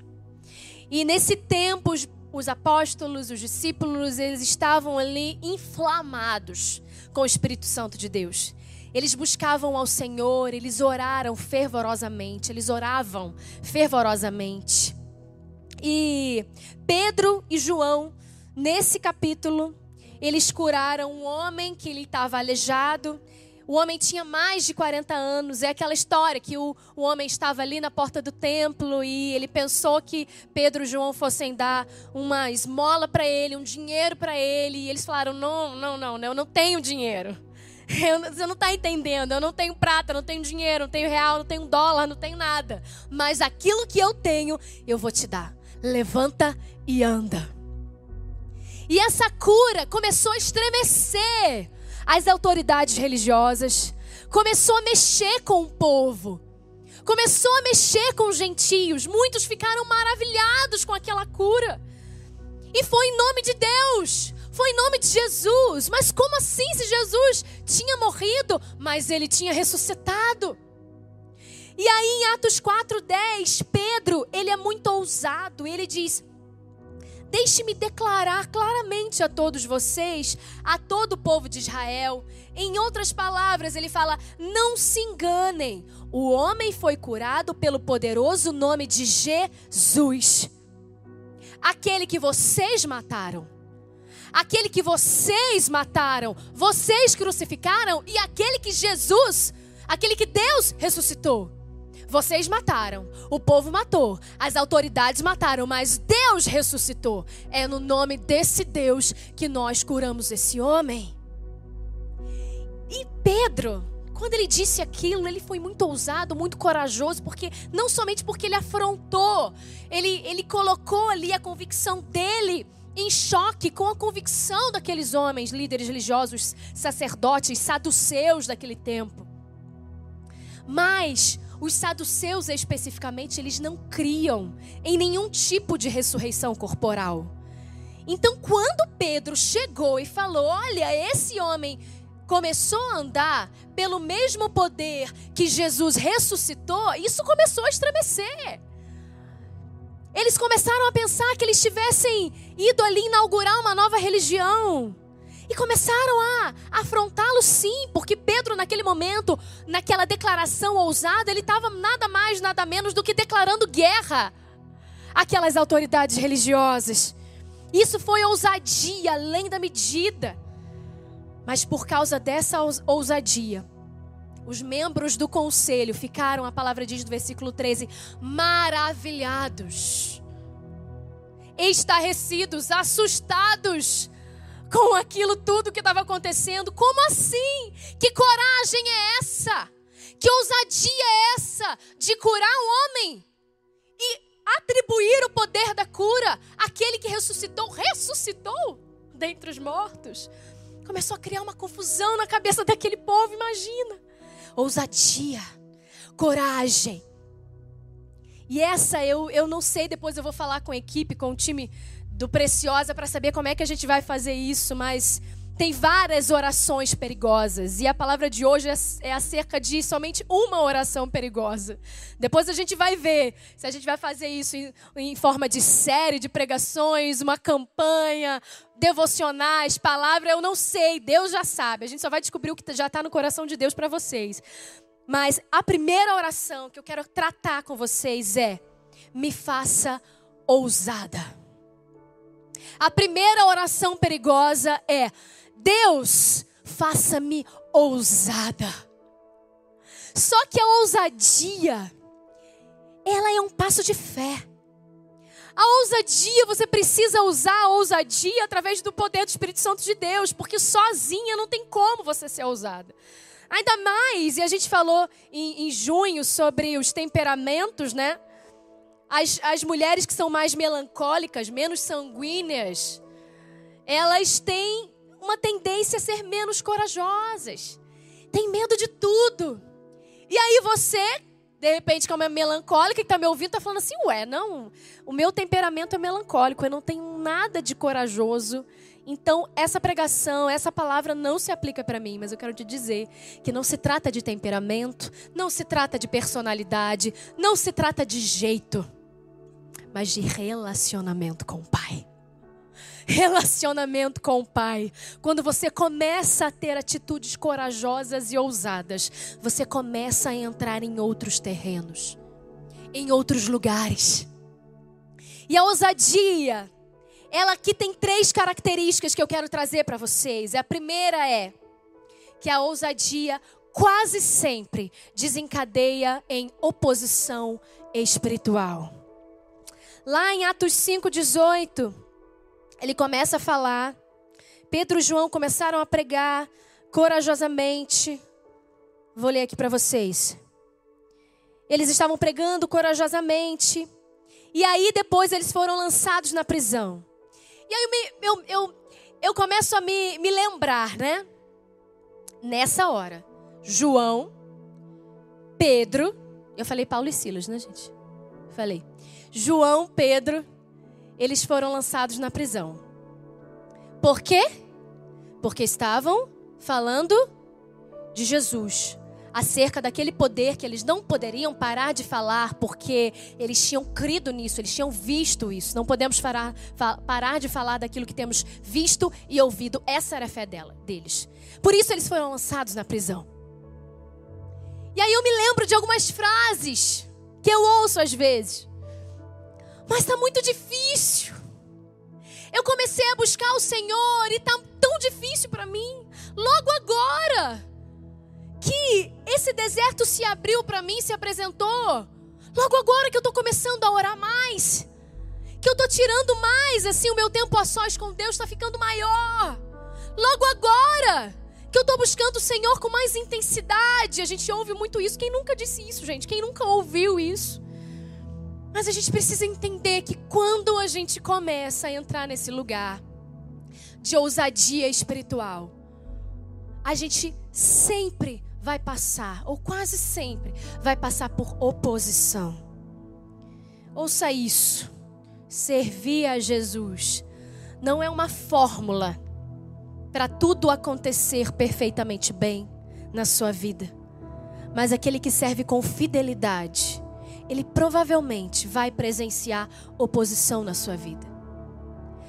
e nesse tempo os, os apóstolos, os discípulos, eles estavam ali inflamados com o Espírito Santo de Deus. Eles buscavam ao Senhor, eles oraram fervorosamente, eles oravam fervorosamente. E Pedro e João, nesse capítulo, eles curaram um homem que ele estava aleijado. O homem tinha mais de 40 anos. É aquela história que o, o homem estava ali na porta do templo e ele pensou que Pedro e João fossem dar uma esmola para ele, um dinheiro para ele. E eles falaram: Não, não, não, eu não tenho dinheiro. [LAUGHS] Eu, você não está entendendo. Eu não tenho prata, não tenho dinheiro, não tenho real, não tenho dólar, não tenho nada. Mas aquilo que eu tenho, eu vou te dar. Levanta e anda. E essa cura começou a estremecer as autoridades religiosas, começou a mexer com o povo, começou a mexer com os gentios. Muitos ficaram maravilhados com aquela cura. E foi em nome de Deus, foi em nome de Jesus. Mas como assim se Jesus tinha morrido, mas ele tinha ressuscitado? E aí em Atos 4:10, Pedro, ele é muito ousado, ele diz: Deixe-me declarar claramente a todos vocês, a todo o povo de Israel. Em outras palavras, ele fala: Não se enganem. O homem foi curado pelo poderoso nome de Jesus. Aquele que vocês mataram. Aquele que vocês mataram, vocês crucificaram e aquele que Jesus, aquele que Deus ressuscitou. Vocês mataram, o povo matou, as autoridades mataram, mas Deus ressuscitou. É no nome desse Deus que nós curamos esse homem. E Pedro, quando ele disse aquilo, ele foi muito ousado, muito corajoso, porque não somente porque ele afrontou, ele, ele colocou ali a convicção dele em choque com a convicção daqueles homens, líderes religiosos, sacerdotes, saduceus daquele tempo. Mas os saduceus especificamente, eles não criam em nenhum tipo de ressurreição corporal. Então, quando Pedro chegou e falou: Olha, esse homem começou a andar pelo mesmo poder que Jesus ressuscitou, isso começou a estremecer. Eles começaram a pensar que eles tivessem ido ali inaugurar uma nova religião. E começaram a afrontá-lo sim, porque Pedro, naquele momento, naquela declaração ousada, ele estava nada mais, nada menos do que declarando guerra àquelas autoridades religiosas. Isso foi ousadia além da medida. Mas por causa dessa ous- ousadia, os membros do conselho ficaram, a palavra diz no versículo 13, maravilhados, estarrecidos, assustados com aquilo tudo que estava acontecendo. Como assim? Que coragem é essa? Que ousadia é essa de curar um homem e atribuir o poder da cura àquele que ressuscitou? Ressuscitou dentre os mortos. Começou a criar uma confusão na cabeça daquele povo, imagina. Ousadia, coragem. E essa eu, eu não sei, depois eu vou falar com a equipe, com o time do Preciosa para saber como é que a gente vai fazer isso, mas tem várias orações perigosas e a palavra de hoje é, é acerca de somente uma oração perigosa. Depois a gente vai ver se a gente vai fazer isso em, em forma de série de pregações, uma campanha, devocionais, palavra, eu não sei, Deus já sabe. A gente só vai descobrir o que já está no coração de Deus para vocês. Mas a primeira oração que eu quero tratar com vocês é: me faça ousada. A primeira oração perigosa é: Deus, faça-me ousada. Só que a ousadia, ela é um passo de fé. A ousadia, você precisa usar a ousadia através do poder do Espírito Santo de Deus, porque sozinha não tem como você ser ousada. Ainda mais, e a gente falou em, em junho sobre os temperamentos, né? As, as mulheres que são mais melancólicas, menos sanguíneas, elas têm uma tendência a ser menos corajosas. Tem medo de tudo. E aí você, de repente, como é melancólica, que está me ouvindo, está falando assim, ué, não, o meu temperamento é melancólico, eu não tenho nada de corajoso. Então, essa pregação, essa palavra não se aplica para mim, mas eu quero te dizer que não se trata de temperamento, não se trata de personalidade, não se trata de jeito, mas de relacionamento com o Pai. Relacionamento com o Pai. Quando você começa a ter atitudes corajosas e ousadas, você começa a entrar em outros terrenos, em outros lugares. E a ousadia, ela aqui tem três características que eu quero trazer para vocês. A primeira é que a ousadia quase sempre desencadeia em oposição espiritual. Lá em Atos 5:18, ele começa a falar. Pedro e João começaram a pregar corajosamente. Vou ler aqui para vocês. Eles estavam pregando corajosamente. E aí depois eles foram lançados na prisão. E aí eu, eu, eu, eu começo a me, me lembrar, né? Nessa hora, João, Pedro, eu falei Paulo e Silas, né, gente? Falei. João, Pedro, eles foram lançados na prisão. Por quê? Porque estavam falando de Jesus, acerca daquele poder que eles não poderiam parar de falar, porque eles tinham crido nisso, eles tinham visto isso. Não podemos parar, parar de falar daquilo que temos visto e ouvido. Essa era a fé dela, deles. Por isso eles foram lançados na prisão. E aí eu me lembro de algumas frases que eu ouço às vezes. Mas está muito difícil. Eu comecei a buscar o Senhor e está tão difícil para mim. Logo agora que esse deserto se abriu para mim, se apresentou. Logo agora que eu estou começando a orar mais. Que eu estou tirando mais, assim, o meu tempo a sós com Deus está ficando maior. Logo agora que eu estou buscando o Senhor com mais intensidade. A gente ouve muito isso. Quem nunca disse isso, gente? Quem nunca ouviu isso? Mas a gente precisa entender que quando a gente começa a entrar nesse lugar de ousadia espiritual, a gente sempre vai passar, ou quase sempre, vai passar por oposição. Ouça isso. Servir a Jesus não é uma fórmula para tudo acontecer perfeitamente bem na sua vida. Mas aquele que serve com fidelidade, ele provavelmente vai presenciar oposição na sua vida.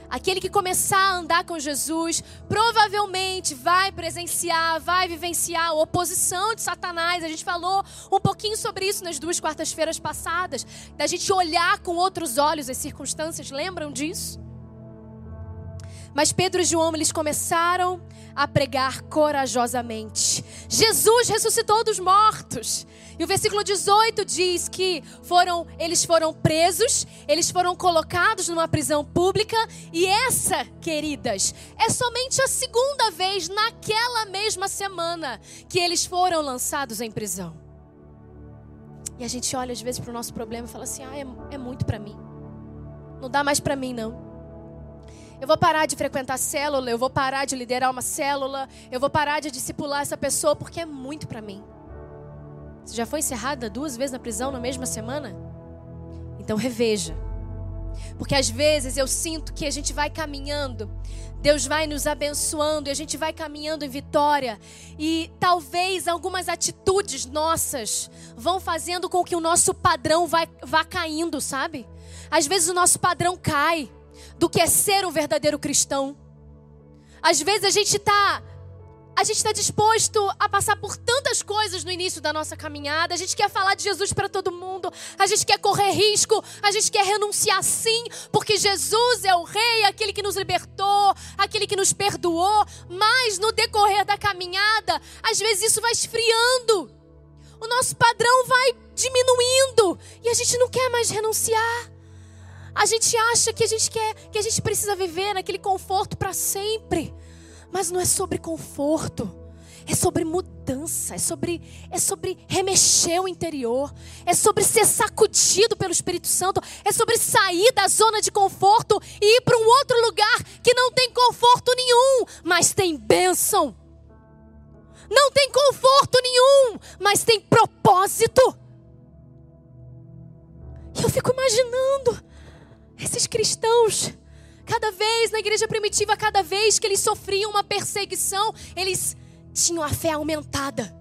Aquele que começar a andar com Jesus, provavelmente vai presenciar, vai vivenciar a oposição de Satanás. A gente falou um pouquinho sobre isso nas duas quartas-feiras passadas, da gente olhar com outros olhos as circunstâncias, lembram disso? Mas Pedro e João, eles começaram a pregar corajosamente. Jesus ressuscitou dos mortos. E o versículo 18 diz que foram, eles foram presos, eles foram colocados numa prisão pública, e essa, queridas, é somente a segunda vez naquela mesma semana que eles foram lançados em prisão. E a gente olha às vezes para o nosso problema e fala assim: ah, é, é muito para mim. Não dá mais para mim, não. Eu vou parar de frequentar célula, eu vou parar de liderar uma célula, eu vou parar de discipular essa pessoa porque é muito para mim. Você já foi encerrada duas vezes na prisão na mesma semana? Então reveja. Porque às vezes eu sinto que a gente vai caminhando, Deus vai nos abençoando e a gente vai caminhando em vitória. E talvez algumas atitudes nossas vão fazendo com que o nosso padrão vai, vá caindo, sabe? Às vezes o nosso padrão cai do que é ser um verdadeiro cristão. Às vezes a gente está a gente está disposto a passar por tantas coisas no início da nossa caminhada. A gente quer falar de Jesus para todo mundo. A gente quer correr risco. A gente quer renunciar sim, porque Jesus é o Rei, aquele que nos libertou, aquele que nos perdoou. Mas no decorrer da caminhada, às vezes isso vai esfriando. O nosso padrão vai diminuindo e a gente não quer mais renunciar. A gente acha que a gente quer, que a gente precisa viver naquele conforto para sempre. Mas não é sobre conforto. É sobre mudança, é sobre, é sobre remexer o interior, é sobre ser sacudido pelo Espírito Santo, é sobre sair da zona de conforto e ir para um outro lugar que não tem conforto nenhum, mas tem bênção. Não tem conforto nenhum, mas tem propósito. E eu fico imaginando esses cristãos, cada vez na igreja primitiva, cada vez que eles sofriam uma perseguição, eles tinham a fé aumentada.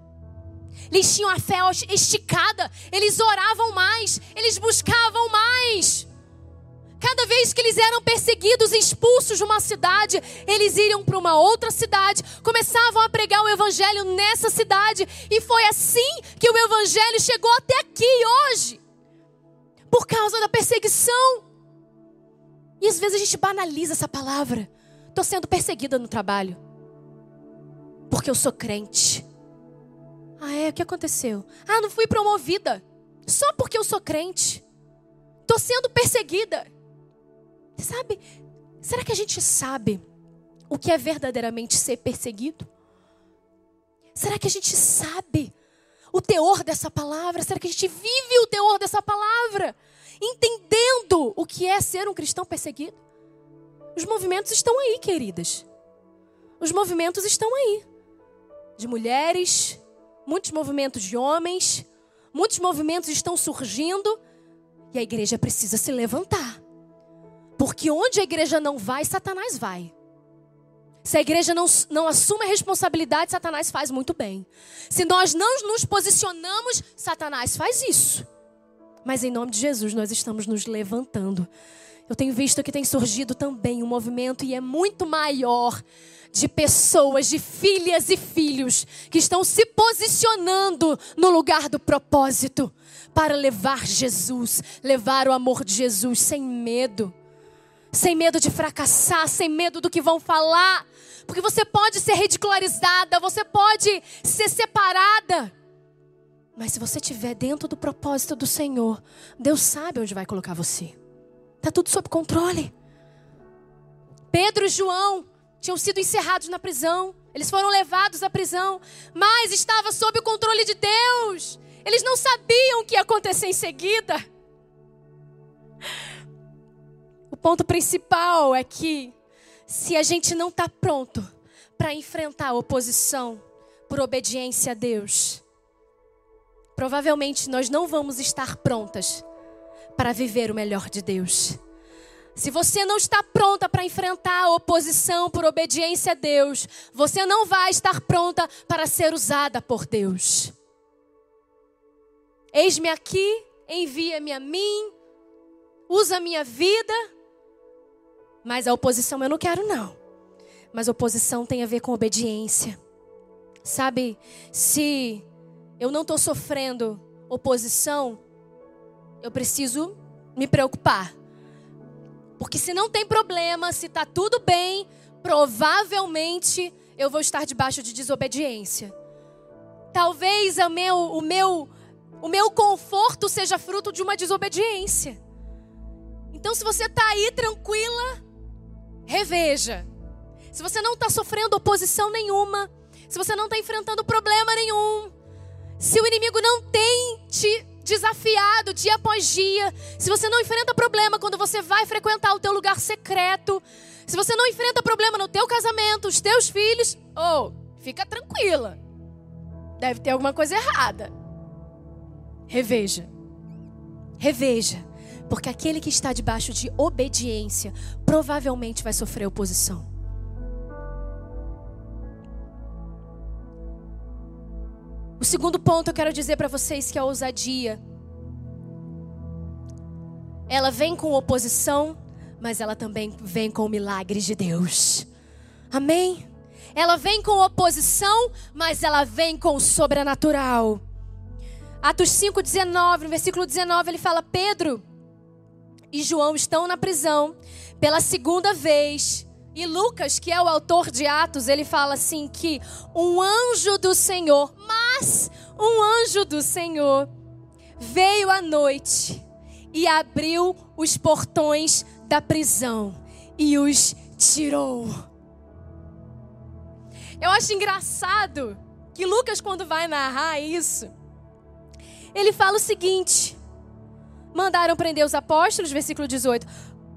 Eles tinham a fé esticada, eles oravam mais, eles buscavam mais. Cada vez que eles eram perseguidos, expulsos de uma cidade, eles iriam para uma outra cidade, começavam a pregar o evangelho nessa cidade, e foi assim que o evangelho chegou até aqui hoje. Por causa da perseguição. E às vezes a gente banaliza essa palavra. Estou sendo perseguida no trabalho. Porque eu sou crente. Ah, é? O que aconteceu? Ah, não fui promovida. Só porque eu sou crente. Estou sendo perseguida. Sabe? Será que a gente sabe o que é verdadeiramente ser perseguido? Será que a gente sabe o teor dessa palavra? Será que a gente vive o teor dessa palavra? Entendendo o que é ser um cristão perseguido. Os movimentos estão aí, queridas. Os movimentos estão aí. De mulheres, muitos movimentos de homens, muitos movimentos estão surgindo e a igreja precisa se levantar. Porque onde a igreja não vai, Satanás vai. Se a igreja não, não assume a responsabilidade, Satanás faz muito bem. Se nós não nos posicionamos, Satanás faz isso. Mas em nome de Jesus, nós estamos nos levantando. Eu tenho visto que tem surgido também um movimento e é muito maior de pessoas, de filhas e filhos que estão se posicionando no lugar do propósito para levar Jesus, levar o amor de Jesus sem medo. Sem medo de fracassar, sem medo do que vão falar, porque você pode ser ridicularizada, você pode ser separada. Mas se você estiver dentro do propósito do Senhor, Deus sabe onde vai colocar você. Está tudo sob controle. Pedro e João tinham sido encerrados na prisão. Eles foram levados à prisão, mas estava sob o controle de Deus. Eles não sabiam o que ia acontecer em seguida. O ponto principal é que se a gente não está pronto para enfrentar a oposição por obediência a Deus, provavelmente nós não vamos estar prontas para viver o melhor de Deus. Se você não está pronta para enfrentar a oposição por obediência a Deus, você não vai estar pronta para ser usada por Deus. Eis-me aqui, envia-me a mim, usa a minha vida, mas a oposição eu não quero, não. Mas oposição tem a ver com obediência. Sabe, se eu não estou sofrendo oposição, eu preciso me preocupar. Porque se não tem problema, se está tudo bem, provavelmente eu vou estar debaixo de desobediência. Talvez o meu, o meu, o meu conforto seja fruto de uma desobediência. Então, se você está aí tranquila, reveja. Se você não está sofrendo oposição nenhuma, se você não está enfrentando problema nenhum, se o inimigo não tem te desafiado dia após dia, se você não enfrenta problema quando você vai frequentar o teu lugar secreto, se você não enfrenta problema no teu casamento, os teus filhos, oh, fica tranquila. Deve ter alguma coisa errada. Reveja. Reveja. Porque aquele que está debaixo de obediência provavelmente vai sofrer oposição. O segundo ponto eu quero dizer para vocês que é a ousadia. Ela vem com oposição, mas ela também vem com milagres de Deus. Amém? Ela vem com oposição, mas ela vem com o sobrenatural. Atos 5:19, no versículo 19, ele fala: Pedro e João estão na prisão pela segunda vez. E Lucas, que é o autor de Atos, ele fala assim que um anjo do Senhor, mas um anjo do Senhor veio à noite e abriu os portões da prisão e os tirou. Eu acho engraçado que Lucas, quando vai narrar isso, ele fala o seguinte: mandaram prender os apóstolos, versículo 18,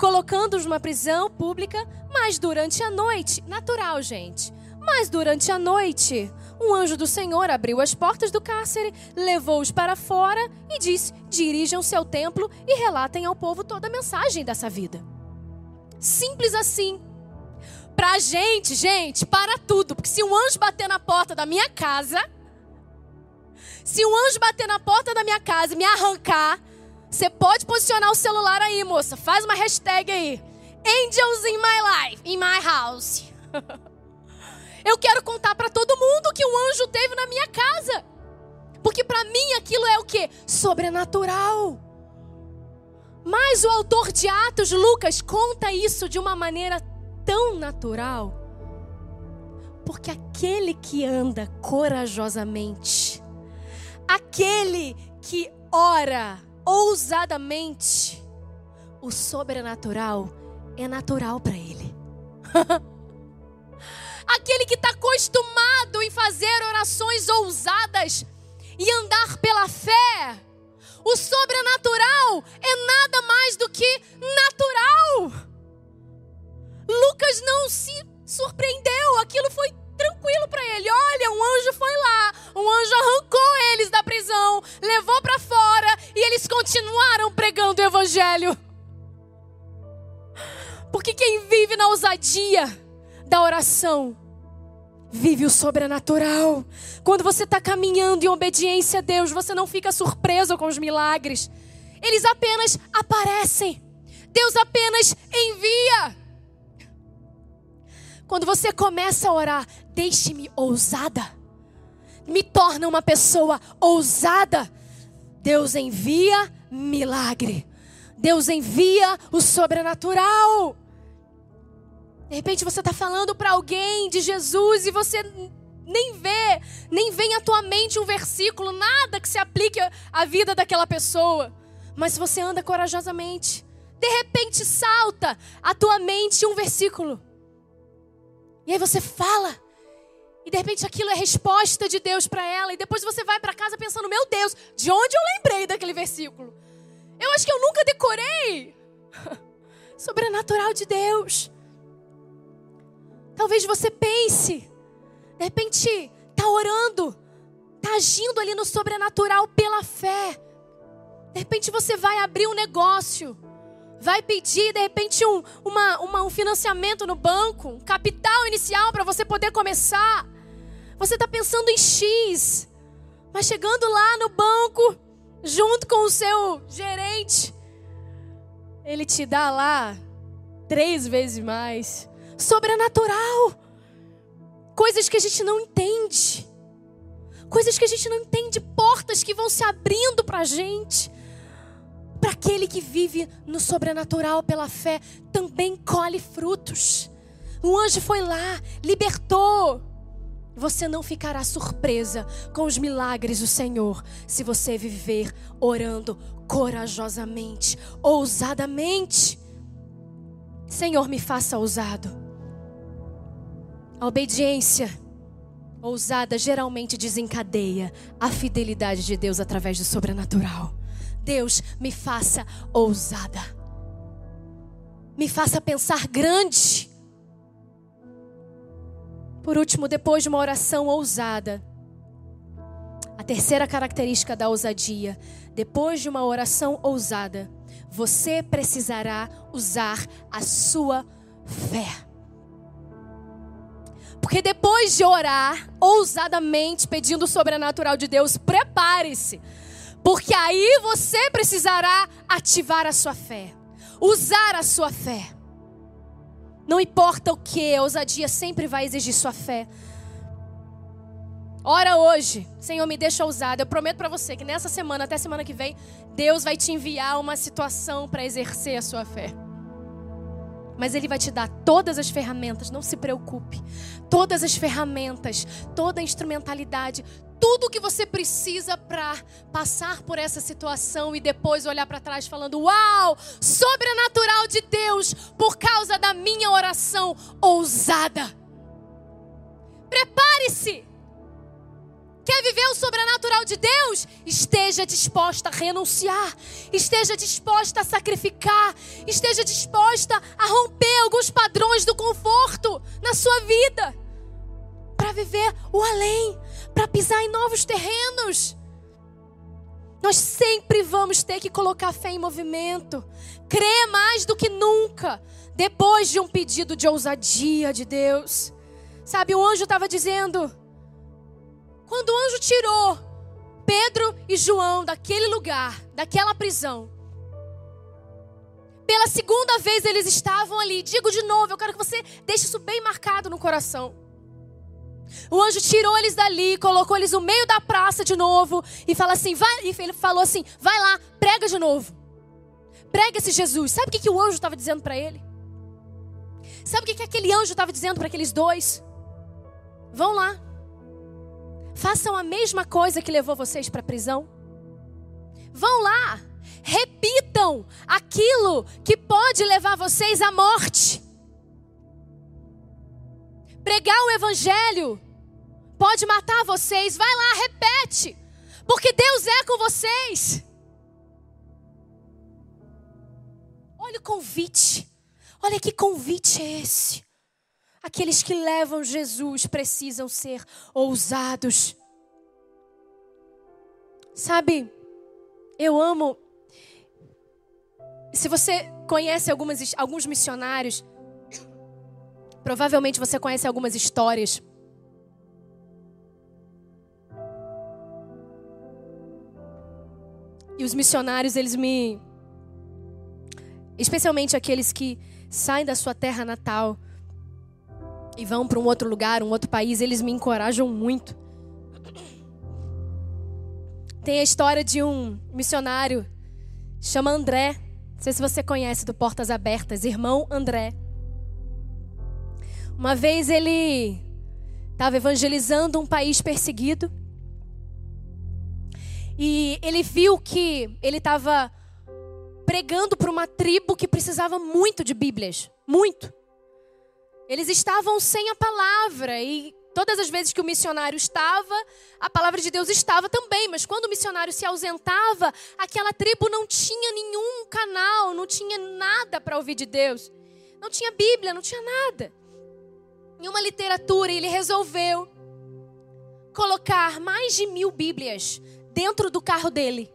colocando-os numa prisão pública, mas durante a noite, natural, gente, mas durante a noite, um anjo do Senhor abriu as portas do cárcere, levou-os para fora e disse: dirijam-se ao templo e relatem ao povo toda a mensagem dessa vida. Simples assim. Pra gente, gente, para tudo. Porque se um anjo bater na porta da minha casa, se um anjo bater na porta da minha casa e me arrancar, você pode posicionar o celular aí, moça. Faz uma hashtag aí. Angels in my life, in my house. [LAUGHS] Eu quero contar para todo mundo que um anjo teve na minha casa. Porque para mim aquilo é o que? Sobrenatural. Mas o autor de Atos, Lucas, conta isso de uma maneira tão natural. Porque aquele que anda corajosamente, aquele que ora ousadamente, o sobrenatural é natural para ele. [LAUGHS] aquele que está acostumado em fazer orações ousadas e andar pela fé, o sobrenatural é nada mais do que natural. Lucas não se surpreendeu, aquilo foi tranquilo para ele. Olha, um anjo foi lá, um anjo arrancou eles da prisão, levou para fora e eles continuaram pregando o evangelho. Porque quem vive na ousadia da oração vive o sobrenatural. Quando você está caminhando em obediência a Deus, você não fica surpreso com os milagres. Eles apenas aparecem. Deus apenas envia. Quando você começa a orar, deixe-me ousada. Me torna uma pessoa ousada. Deus envia milagre. Deus envia o sobrenatural. De repente você está falando para alguém de Jesus e você nem vê, nem vem à tua mente um versículo, nada que se aplique à vida daquela pessoa. Mas você anda corajosamente, de repente salta à tua mente um versículo. E aí você fala. E de repente aquilo é resposta de Deus para ela. E depois você vai para casa pensando: Meu Deus, de onde eu lembrei daquele versículo? Eu acho que eu nunca decorei. [LAUGHS] Sobrenatural de Deus. Talvez você pense, de repente, está orando, está agindo ali no sobrenatural pela fé. De repente você vai abrir um negócio vai pedir de repente um, uma, uma, um financiamento no banco, um capital inicial para você poder começar. Você está pensando em X, mas chegando lá no banco, junto com o seu gerente, ele te dá lá três vezes mais. Sobrenatural. Coisas que a gente não entende. Coisas que a gente não entende, portas que vão se abrindo para a gente para aquele que vive no sobrenatural pela fé, também colhe frutos. O anjo foi lá, libertou. Você não ficará surpresa com os milagres do Senhor se você viver orando corajosamente, ousadamente. Senhor, me faça ousado. A obediência ousada geralmente desencadeia a fidelidade de Deus através do sobrenatural. Deus, me faça ousada. Me faça pensar grande. Por último, depois de uma oração ousada, a terceira característica da ousadia, depois de uma oração ousada, você precisará usar a sua fé. Porque depois de orar ousadamente, pedindo o sobrenatural de Deus, prepare-se. Porque aí você precisará ativar a sua fé, usar a sua fé. Não importa o que, a ousadia sempre vai exigir sua fé. Ora hoje, Senhor, me deixa ousada. Eu prometo para você que nessa semana, até semana que vem, Deus vai te enviar uma situação para exercer a sua fé. Mas Ele vai te dar todas as ferramentas, não se preocupe. Todas as ferramentas, toda a instrumentalidade, tudo o que você precisa para passar por essa situação e depois olhar para trás falando: Uau, sobrenatural de Deus, por causa da minha oração ousada. Prepare-se. Quer viver o sobrenatural de Deus? Esteja disposta a renunciar, esteja disposta a sacrificar, esteja disposta a romper alguns padrões do conforto na sua vida, para viver o além, para pisar em novos terrenos. Nós sempre vamos ter que colocar fé em movimento, crer mais do que nunca, depois de um pedido de ousadia de Deus. Sabe, o anjo estava dizendo quando o anjo tirou Pedro e João daquele lugar, daquela prisão, pela segunda vez eles estavam ali. Digo de novo, eu quero que você deixe isso bem marcado no coração. O anjo tirou eles dali, colocou eles no meio da praça de novo e fala assim, vai, e ele falou assim, vai lá, prega de novo. Prega esse Jesus. Sabe o que, que o anjo estava dizendo para ele? Sabe o que, que aquele anjo estava dizendo para aqueles dois? Vão lá. Façam a mesma coisa que levou vocês para a prisão. Vão lá, repitam aquilo que pode levar vocês à morte. Pregar o evangelho pode matar vocês. Vai lá, repete. Porque Deus é com vocês. Olha o convite. Olha que convite é esse. Aqueles que levam Jesus precisam ser ousados. Sabe, eu amo. Se você conhece algumas, alguns missionários, provavelmente você conhece algumas histórias. E os missionários, eles me. Especialmente aqueles que saem da sua terra natal e vão para um outro lugar, um outro país, eles me encorajam muito. Tem a história de um missionário, chama André. Não sei se você conhece do Portas Abertas, irmão André. Uma vez ele estava evangelizando um país perseguido. E ele viu que ele estava pregando para uma tribo que precisava muito de Bíblias. Muito. Eles estavam sem a palavra e todas as vezes que o missionário estava, a palavra de Deus estava também, mas quando o missionário se ausentava, aquela tribo não tinha nenhum canal, não tinha nada para ouvir de Deus. Não tinha Bíblia, não tinha nada. Nenhuma literatura, e ele resolveu colocar mais de mil Bíblias dentro do carro dele.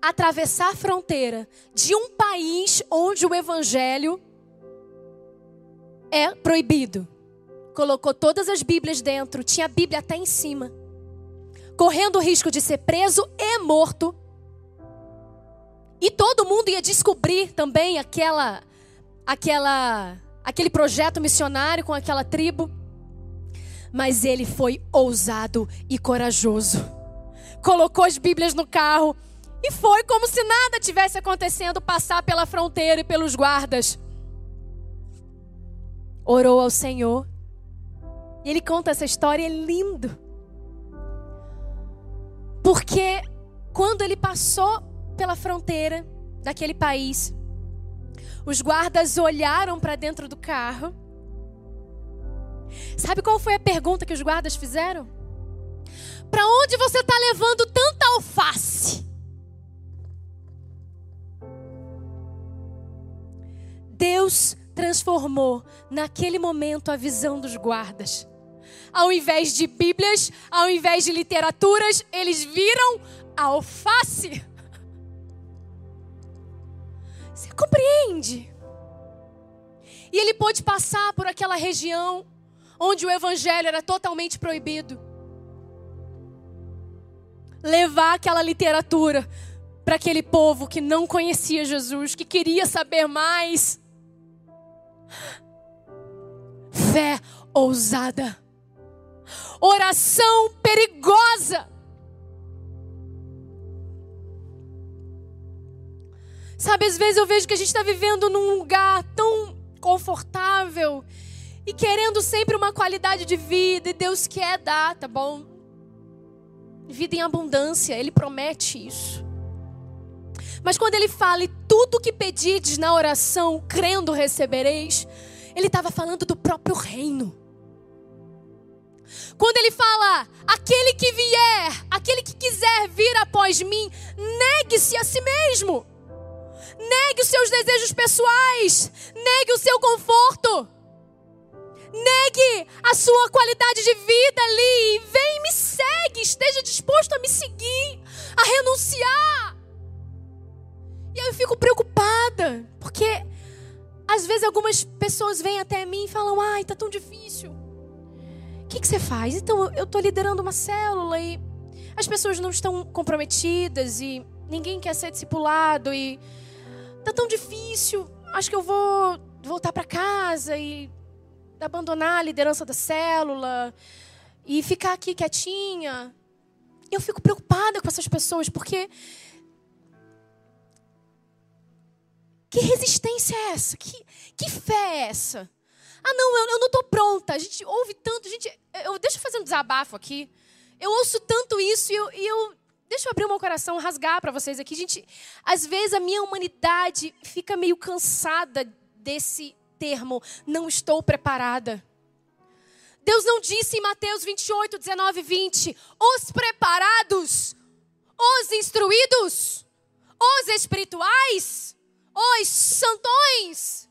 Atravessar a fronteira de um país onde o evangelho é proibido. Colocou todas as Bíblias dentro, tinha a Bíblia até em cima. Correndo o risco de ser preso e morto. E todo mundo ia descobrir também aquela aquela aquele projeto missionário com aquela tribo. Mas ele foi ousado e corajoso. Colocou as Bíblias no carro e foi como se nada tivesse acontecendo passar pela fronteira e pelos guardas. orou ao Senhor. E ele conta essa história, é lindo. Porque quando ele passou pela fronteira daquele país, os guardas olharam para dentro do carro. Sabe qual foi a pergunta que os guardas fizeram? Para onde você está levando tanta alface? Deus transformou naquele momento a visão dos guardas. Ao invés de Bíblias, ao invés de literaturas, eles viram a alface. Você compreende? E ele pôde passar por aquela região onde o evangelho era totalmente proibido. Levar aquela literatura para aquele povo que não conhecia Jesus, que queria saber mais. Fé ousada. Oração perigosa. Sabe, às vezes eu vejo que a gente está vivendo num lugar tão confortável e querendo sempre uma qualidade de vida, e Deus quer dar, tá bom? Vida em abundância, Ele promete isso. Mas quando Ele fala, e tudo que pedides na oração, crendo recebereis, Ele estava falando do próprio reino. Quando ele fala, aquele que vier, aquele que quiser vir após mim, negue-se a si mesmo. Negue os seus desejos pessoais. Negue o seu conforto. Negue a sua qualidade de vida ali. Vem e me segue. Esteja disposto a me seguir, a renunciar. E eu fico preocupada, porque às vezes algumas pessoas vêm até mim e falam: ai, tá tão difícil. O que, que você faz? Então, eu estou liderando uma célula e as pessoas não estão comprometidas e ninguém quer ser discipulado e tá tão difícil. Acho que eu vou voltar para casa e abandonar a liderança da célula e ficar aqui quietinha. Eu fico preocupada com essas pessoas porque que resistência é essa? Que, que fé é essa? Ah, não, eu, eu não estou pronta. A gente ouve tanto, gente. Eu, deixa eu fazer um desabafo aqui. Eu ouço tanto isso e eu, e eu Deixa eu abrir o meu coração, rasgar para vocês aqui. Gente, às vezes a minha humanidade fica meio cansada desse termo, não estou preparada. Deus não disse em Mateus 28, 19 e 20: os preparados, os instruídos, os espirituais, os santões.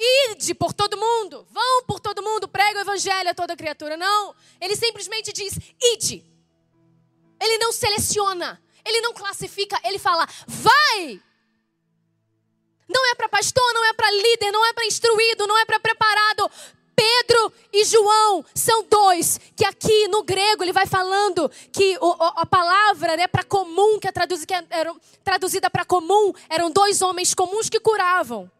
Ide por todo mundo, vão por todo mundo, prega o evangelho a toda criatura. Não, ele simplesmente diz: ide. Ele não seleciona, ele não classifica, ele fala: vai. Não é para pastor, não é para líder, não é para instruído, não é para preparado. Pedro e João são dois que aqui no grego ele vai falando que o, a palavra né, para comum, que é que era traduzida para comum, eram dois homens comuns que curavam.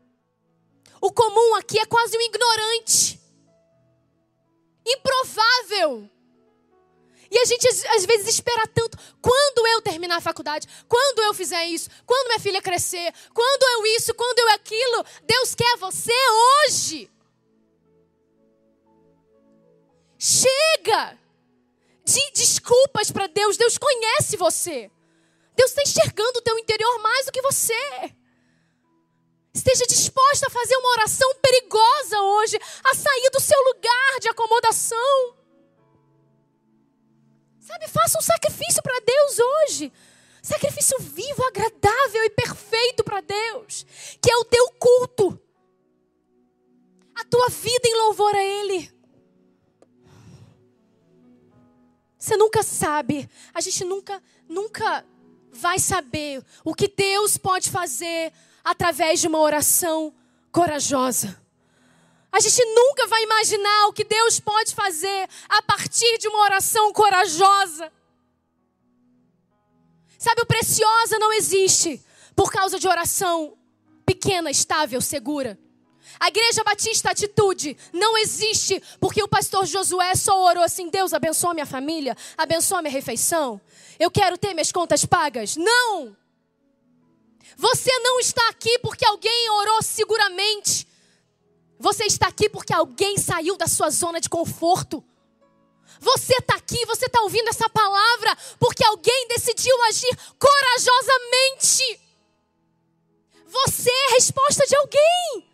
O comum aqui é quase um ignorante. Improvável. E a gente às vezes espera tanto. Quando eu terminar a faculdade? Quando eu fizer isso? Quando minha filha crescer? Quando eu isso? Quando eu aquilo? Deus quer você hoje. Chega de desculpas para Deus. Deus conhece você. Deus está enxergando o teu interior mais do que você. Esteja disposta a fazer uma oração perigosa hoje, a sair do seu lugar de acomodação. Sabe, faça um sacrifício para Deus hoje. Sacrifício vivo, agradável e perfeito para Deus, que é o teu culto. A tua vida em louvor a Ele. Você nunca sabe, a gente nunca, nunca vai saber o que Deus pode fazer através de uma oração corajosa. A gente nunca vai imaginar o que Deus pode fazer a partir de uma oração corajosa. Sabe, o preciosa não existe por causa de oração pequena, estável, segura. A igreja batista atitude não existe porque o pastor Josué só orou assim: Deus abençoa minha família, abençoa minha refeição. Eu quero ter minhas contas pagas. Não! Você não está aqui porque alguém orou seguramente. Você está aqui porque alguém saiu da sua zona de conforto. Você está aqui, você está ouvindo essa palavra porque alguém decidiu agir corajosamente. Você é resposta de alguém.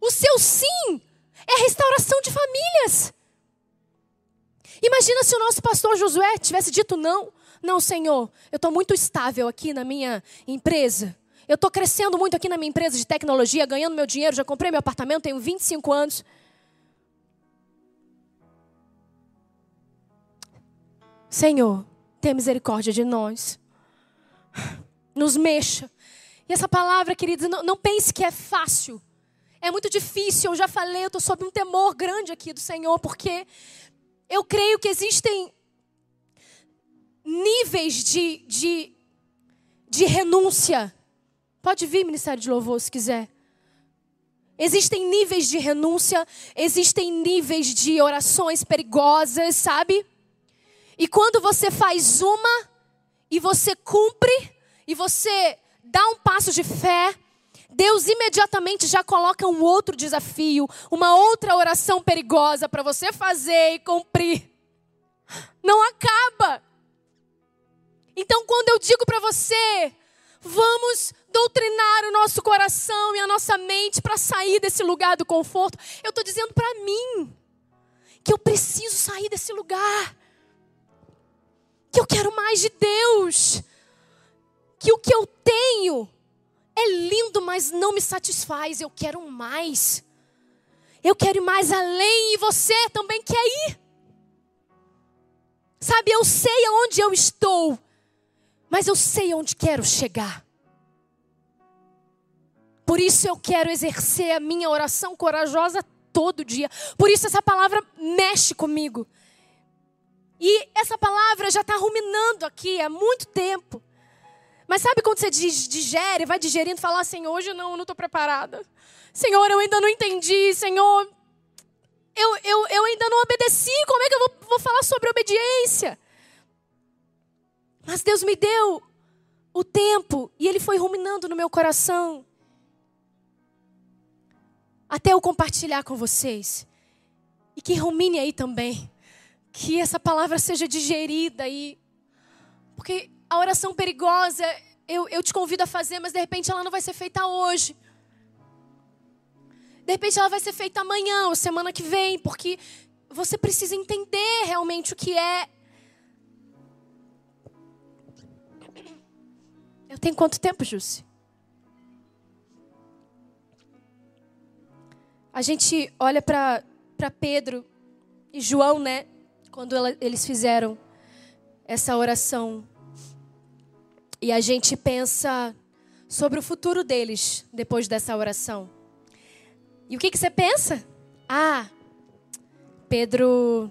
O seu sim é restauração de famílias. Imagina se o nosso pastor Josué tivesse dito não. Não, Senhor, eu estou muito estável aqui na minha empresa. Eu estou crescendo muito aqui na minha empresa de tecnologia, ganhando meu dinheiro, já comprei meu apartamento, tenho 25 anos. Senhor, tenha misericórdia de nós. Nos mexa. E essa palavra, queridos, não, não pense que é fácil. É muito difícil, eu já falei, eu estou sob um temor grande aqui do Senhor, porque eu creio que existem níveis de, de, de renúncia. Pode vir, Ministério de Louvor, se quiser. Existem níveis de renúncia, existem níveis de orações perigosas, sabe? E quando você faz uma, e você cumpre, e você dá um passo de fé, Deus imediatamente já coloca um outro desafio, uma outra oração perigosa para você fazer e cumprir. Não acaba. Então, quando eu digo para você, vamos doutrinar o nosso coração e a nossa mente para sair desse lugar do conforto, eu estou dizendo para mim que eu preciso sair desse lugar, que eu quero mais de Deus, que o que eu tenho é lindo, mas não me satisfaz, eu quero mais. Eu quero ir mais além e você também quer ir. Sabe, eu sei aonde eu estou mas eu sei onde quero chegar. Por isso eu quero exercer a minha oração corajosa todo dia. Por isso essa palavra mexe comigo. E essa palavra já está ruminando aqui há muito tempo. Mas sabe quando você digere, vai digerindo e fala assim: hoje eu não estou preparada. Senhor, eu ainda não entendi. Senhor, eu, eu, eu ainda não obedeci. Como é que eu vou, vou falar sobre obediência? Mas Deus me deu o tempo e Ele foi ruminando no meu coração. Até eu compartilhar com vocês. E que rumine aí também. Que essa palavra seja digerida aí. Porque a oração perigosa, eu, eu te convido a fazer, mas de repente ela não vai ser feita hoje. De repente ela vai ser feita amanhã ou semana que vem, porque você precisa entender realmente o que é Eu tenho quanto tempo, Jússi? A gente olha para Pedro e João, né? Quando ela, eles fizeram essa oração. E a gente pensa sobre o futuro deles depois dessa oração. E o que, que você pensa? Ah, Pedro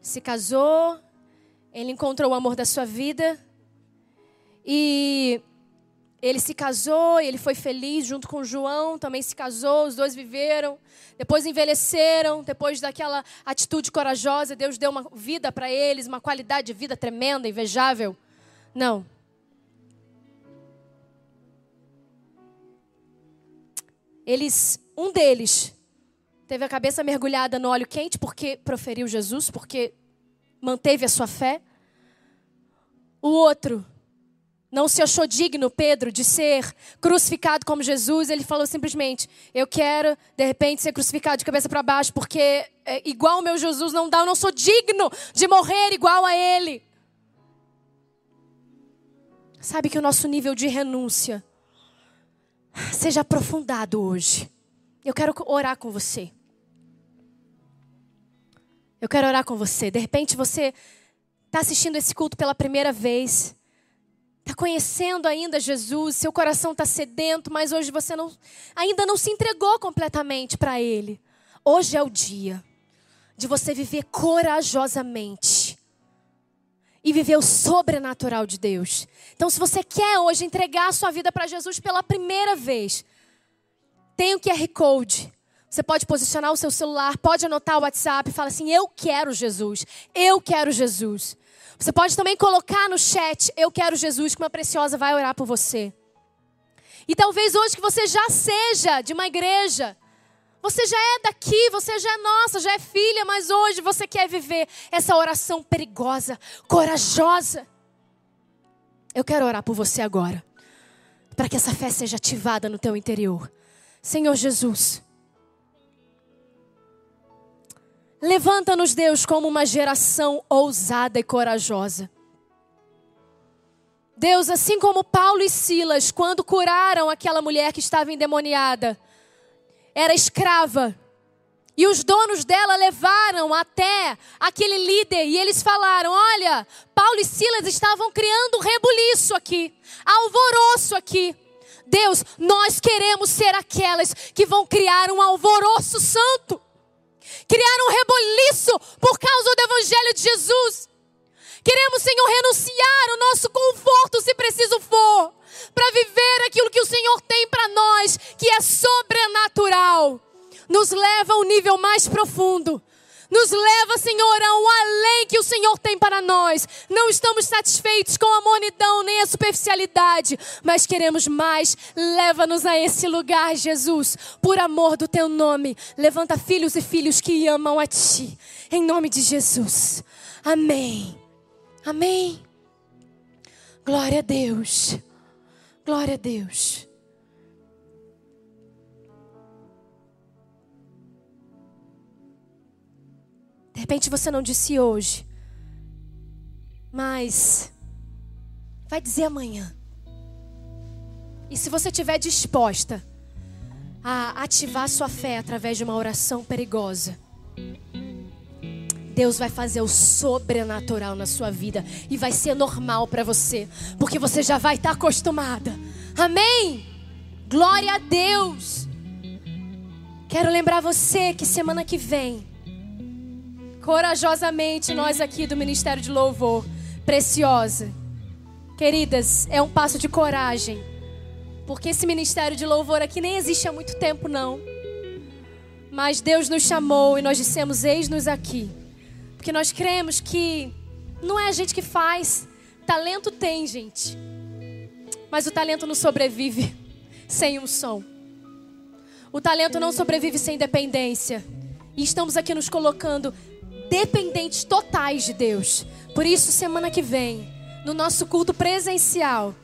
se casou, ele encontrou o amor da sua vida, e ele se casou, ele foi feliz junto com João, também se casou, os dois viveram. Depois envelheceram, depois daquela atitude corajosa, Deus deu uma vida para eles, uma qualidade de vida tremenda, invejável. Não. Eles, um deles teve a cabeça mergulhada no óleo quente porque proferiu Jesus, porque manteve a sua fé. O outro não se achou digno, Pedro, de ser crucificado como Jesus, ele falou simplesmente: Eu quero, de repente, ser crucificado de cabeça para baixo, porque é, igual o meu Jesus não dá, eu não sou digno de morrer igual a ele. Sabe que o nosso nível de renúncia seja aprofundado hoje. Eu quero orar com você. Eu quero orar com você. De repente você está assistindo esse culto pela primeira vez está conhecendo ainda Jesus, seu coração está sedento, mas hoje você não, ainda não se entregou completamente para Ele. Hoje é o dia de você viver corajosamente e viver o sobrenatural de Deus. Então, se você quer hoje entregar a sua vida para Jesus pela primeira vez, tem o QR Code. Você pode posicionar o seu celular, pode anotar o WhatsApp falar assim: Eu quero Jesus, eu quero Jesus. Você pode também colocar no chat: Eu quero Jesus, que uma preciosa vai orar por você. E talvez hoje que você já seja de uma igreja, Você já é daqui, você já é nossa, já é filha, mas hoje você quer viver essa oração perigosa, corajosa. Eu quero orar por você agora, para que essa fé seja ativada no teu interior. Senhor Jesus, levanta-nos, Deus, como uma geração ousada e corajosa. Deus, assim como Paulo e Silas, quando curaram aquela mulher que estava endemoniada, era escrava. E os donos dela levaram até aquele líder e eles falaram: Olha, Paulo e Silas estavam criando rebuliço aqui, alvoroço aqui. Deus, nós queremos ser aquelas que vão criar um alvoroço santo, criar um rebuliço por causa do Evangelho de Jesus. Queremos, Senhor, renunciar o nosso conforto, se preciso for, para viver aquilo que o Senhor tem para nós, que é sobrenatural. Nos leva a um nível mais profundo. Nos leva, Senhor, ao além que o Senhor tem para nós. Não estamos satisfeitos com a monidão nem a superficialidade, mas queremos mais. Leva-nos a esse lugar, Jesus, por amor do teu nome. Levanta filhos e filhos que amam a ti. Em nome de Jesus. Amém. Amém. Glória a Deus. Glória a Deus. De repente você não disse hoje, mas vai dizer amanhã. E se você estiver disposta a ativar sua fé através de uma oração perigosa, Deus vai fazer o sobrenatural na sua vida e vai ser normal para você, porque você já vai estar acostumada. Amém? Glória a Deus. Quero lembrar você que semana que vem, corajosamente, nós aqui do Ministério de Louvor, preciosa, queridas, é um passo de coragem, porque esse Ministério de Louvor aqui nem existe há muito tempo, não. Mas Deus nos chamou e nós dissemos: Eis-nos aqui. Porque nós cremos que não é a gente que faz. Talento tem, gente. Mas o talento não sobrevive [LAUGHS] sem um som. O talento não sobrevive sem dependência. E estamos aqui nos colocando dependentes totais de Deus. Por isso, semana que vem, no nosso culto presencial,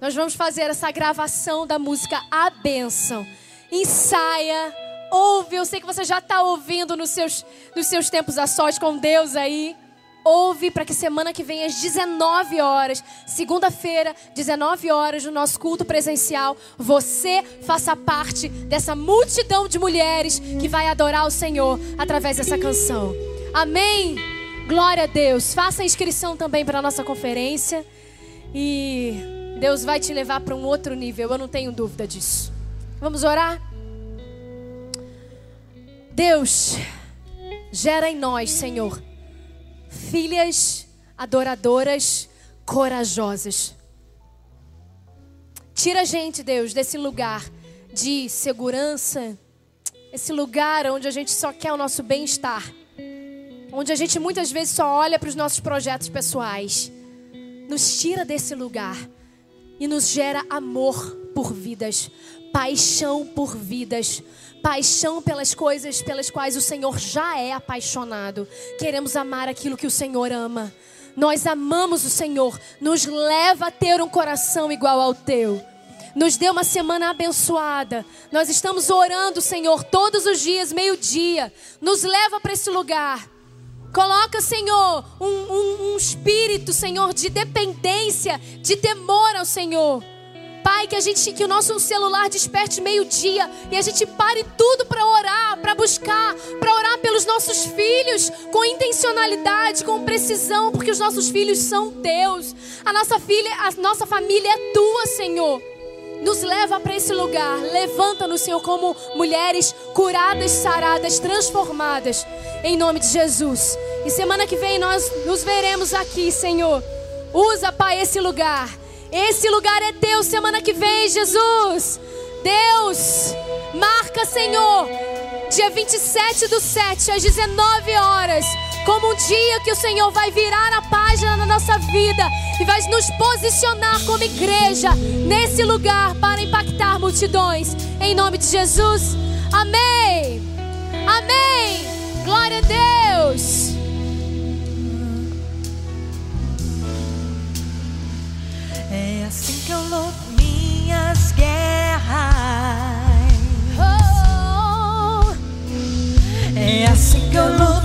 nós vamos fazer essa gravação da música A Bênção. Ensaia Ouve, eu sei que você já está ouvindo nos seus, nos seus tempos a sós com Deus aí. Ouve para que semana que vem, às 19 horas, segunda-feira, 19 horas, no nosso culto presencial, você faça parte dessa multidão de mulheres que vai adorar o Senhor através dessa canção. Amém? Glória a Deus. Faça a inscrição também para a nossa conferência. E Deus vai te levar para um outro nível, eu não tenho dúvida disso. Vamos orar? Deus, gera em nós, Senhor, filhas adoradoras, corajosas. Tira a gente, Deus, desse lugar de segurança, esse lugar onde a gente só quer o nosso bem-estar, onde a gente muitas vezes só olha para os nossos projetos pessoais. Nos tira desse lugar e nos gera amor por vidas, paixão por vidas paixão pelas coisas pelas quais o Senhor já é apaixonado. Queremos amar aquilo que o Senhor ama. Nós amamos o Senhor, nos leva a ter um coração igual ao teu. Nos deu uma semana abençoada. Nós estamos orando, Senhor, todos os dias, meio-dia. Nos leva para esse lugar. Coloca, Senhor, um, um, um espírito, Senhor, de dependência, de temor ao Senhor. Pai, que a gente, que o nosso celular desperte meio-dia e a gente pare tudo para orar, para buscar, para orar pelos nossos filhos com intencionalidade, com precisão, porque os nossos filhos são teus. A nossa filha, a nossa família é tua, Senhor. Nos leva para esse lugar. Levanta-nos, Senhor, como mulheres curadas, saradas, transformadas. Em nome de Jesus. E semana que vem nós nos veremos aqui, Senhor. Usa, Pai, esse lugar esse lugar é teu semana que vem, Jesus. Deus, marca, Senhor, dia 27 do 7 às 19 horas, como um dia que o Senhor vai virar a página na nossa vida e vai nos posicionar como igreja nesse lugar para impactar multidões. Em nome de Jesus, amém. Amém. Glória a Deus. É assim que eu louvo minhas guerras. Oh. É assim que eu louvo.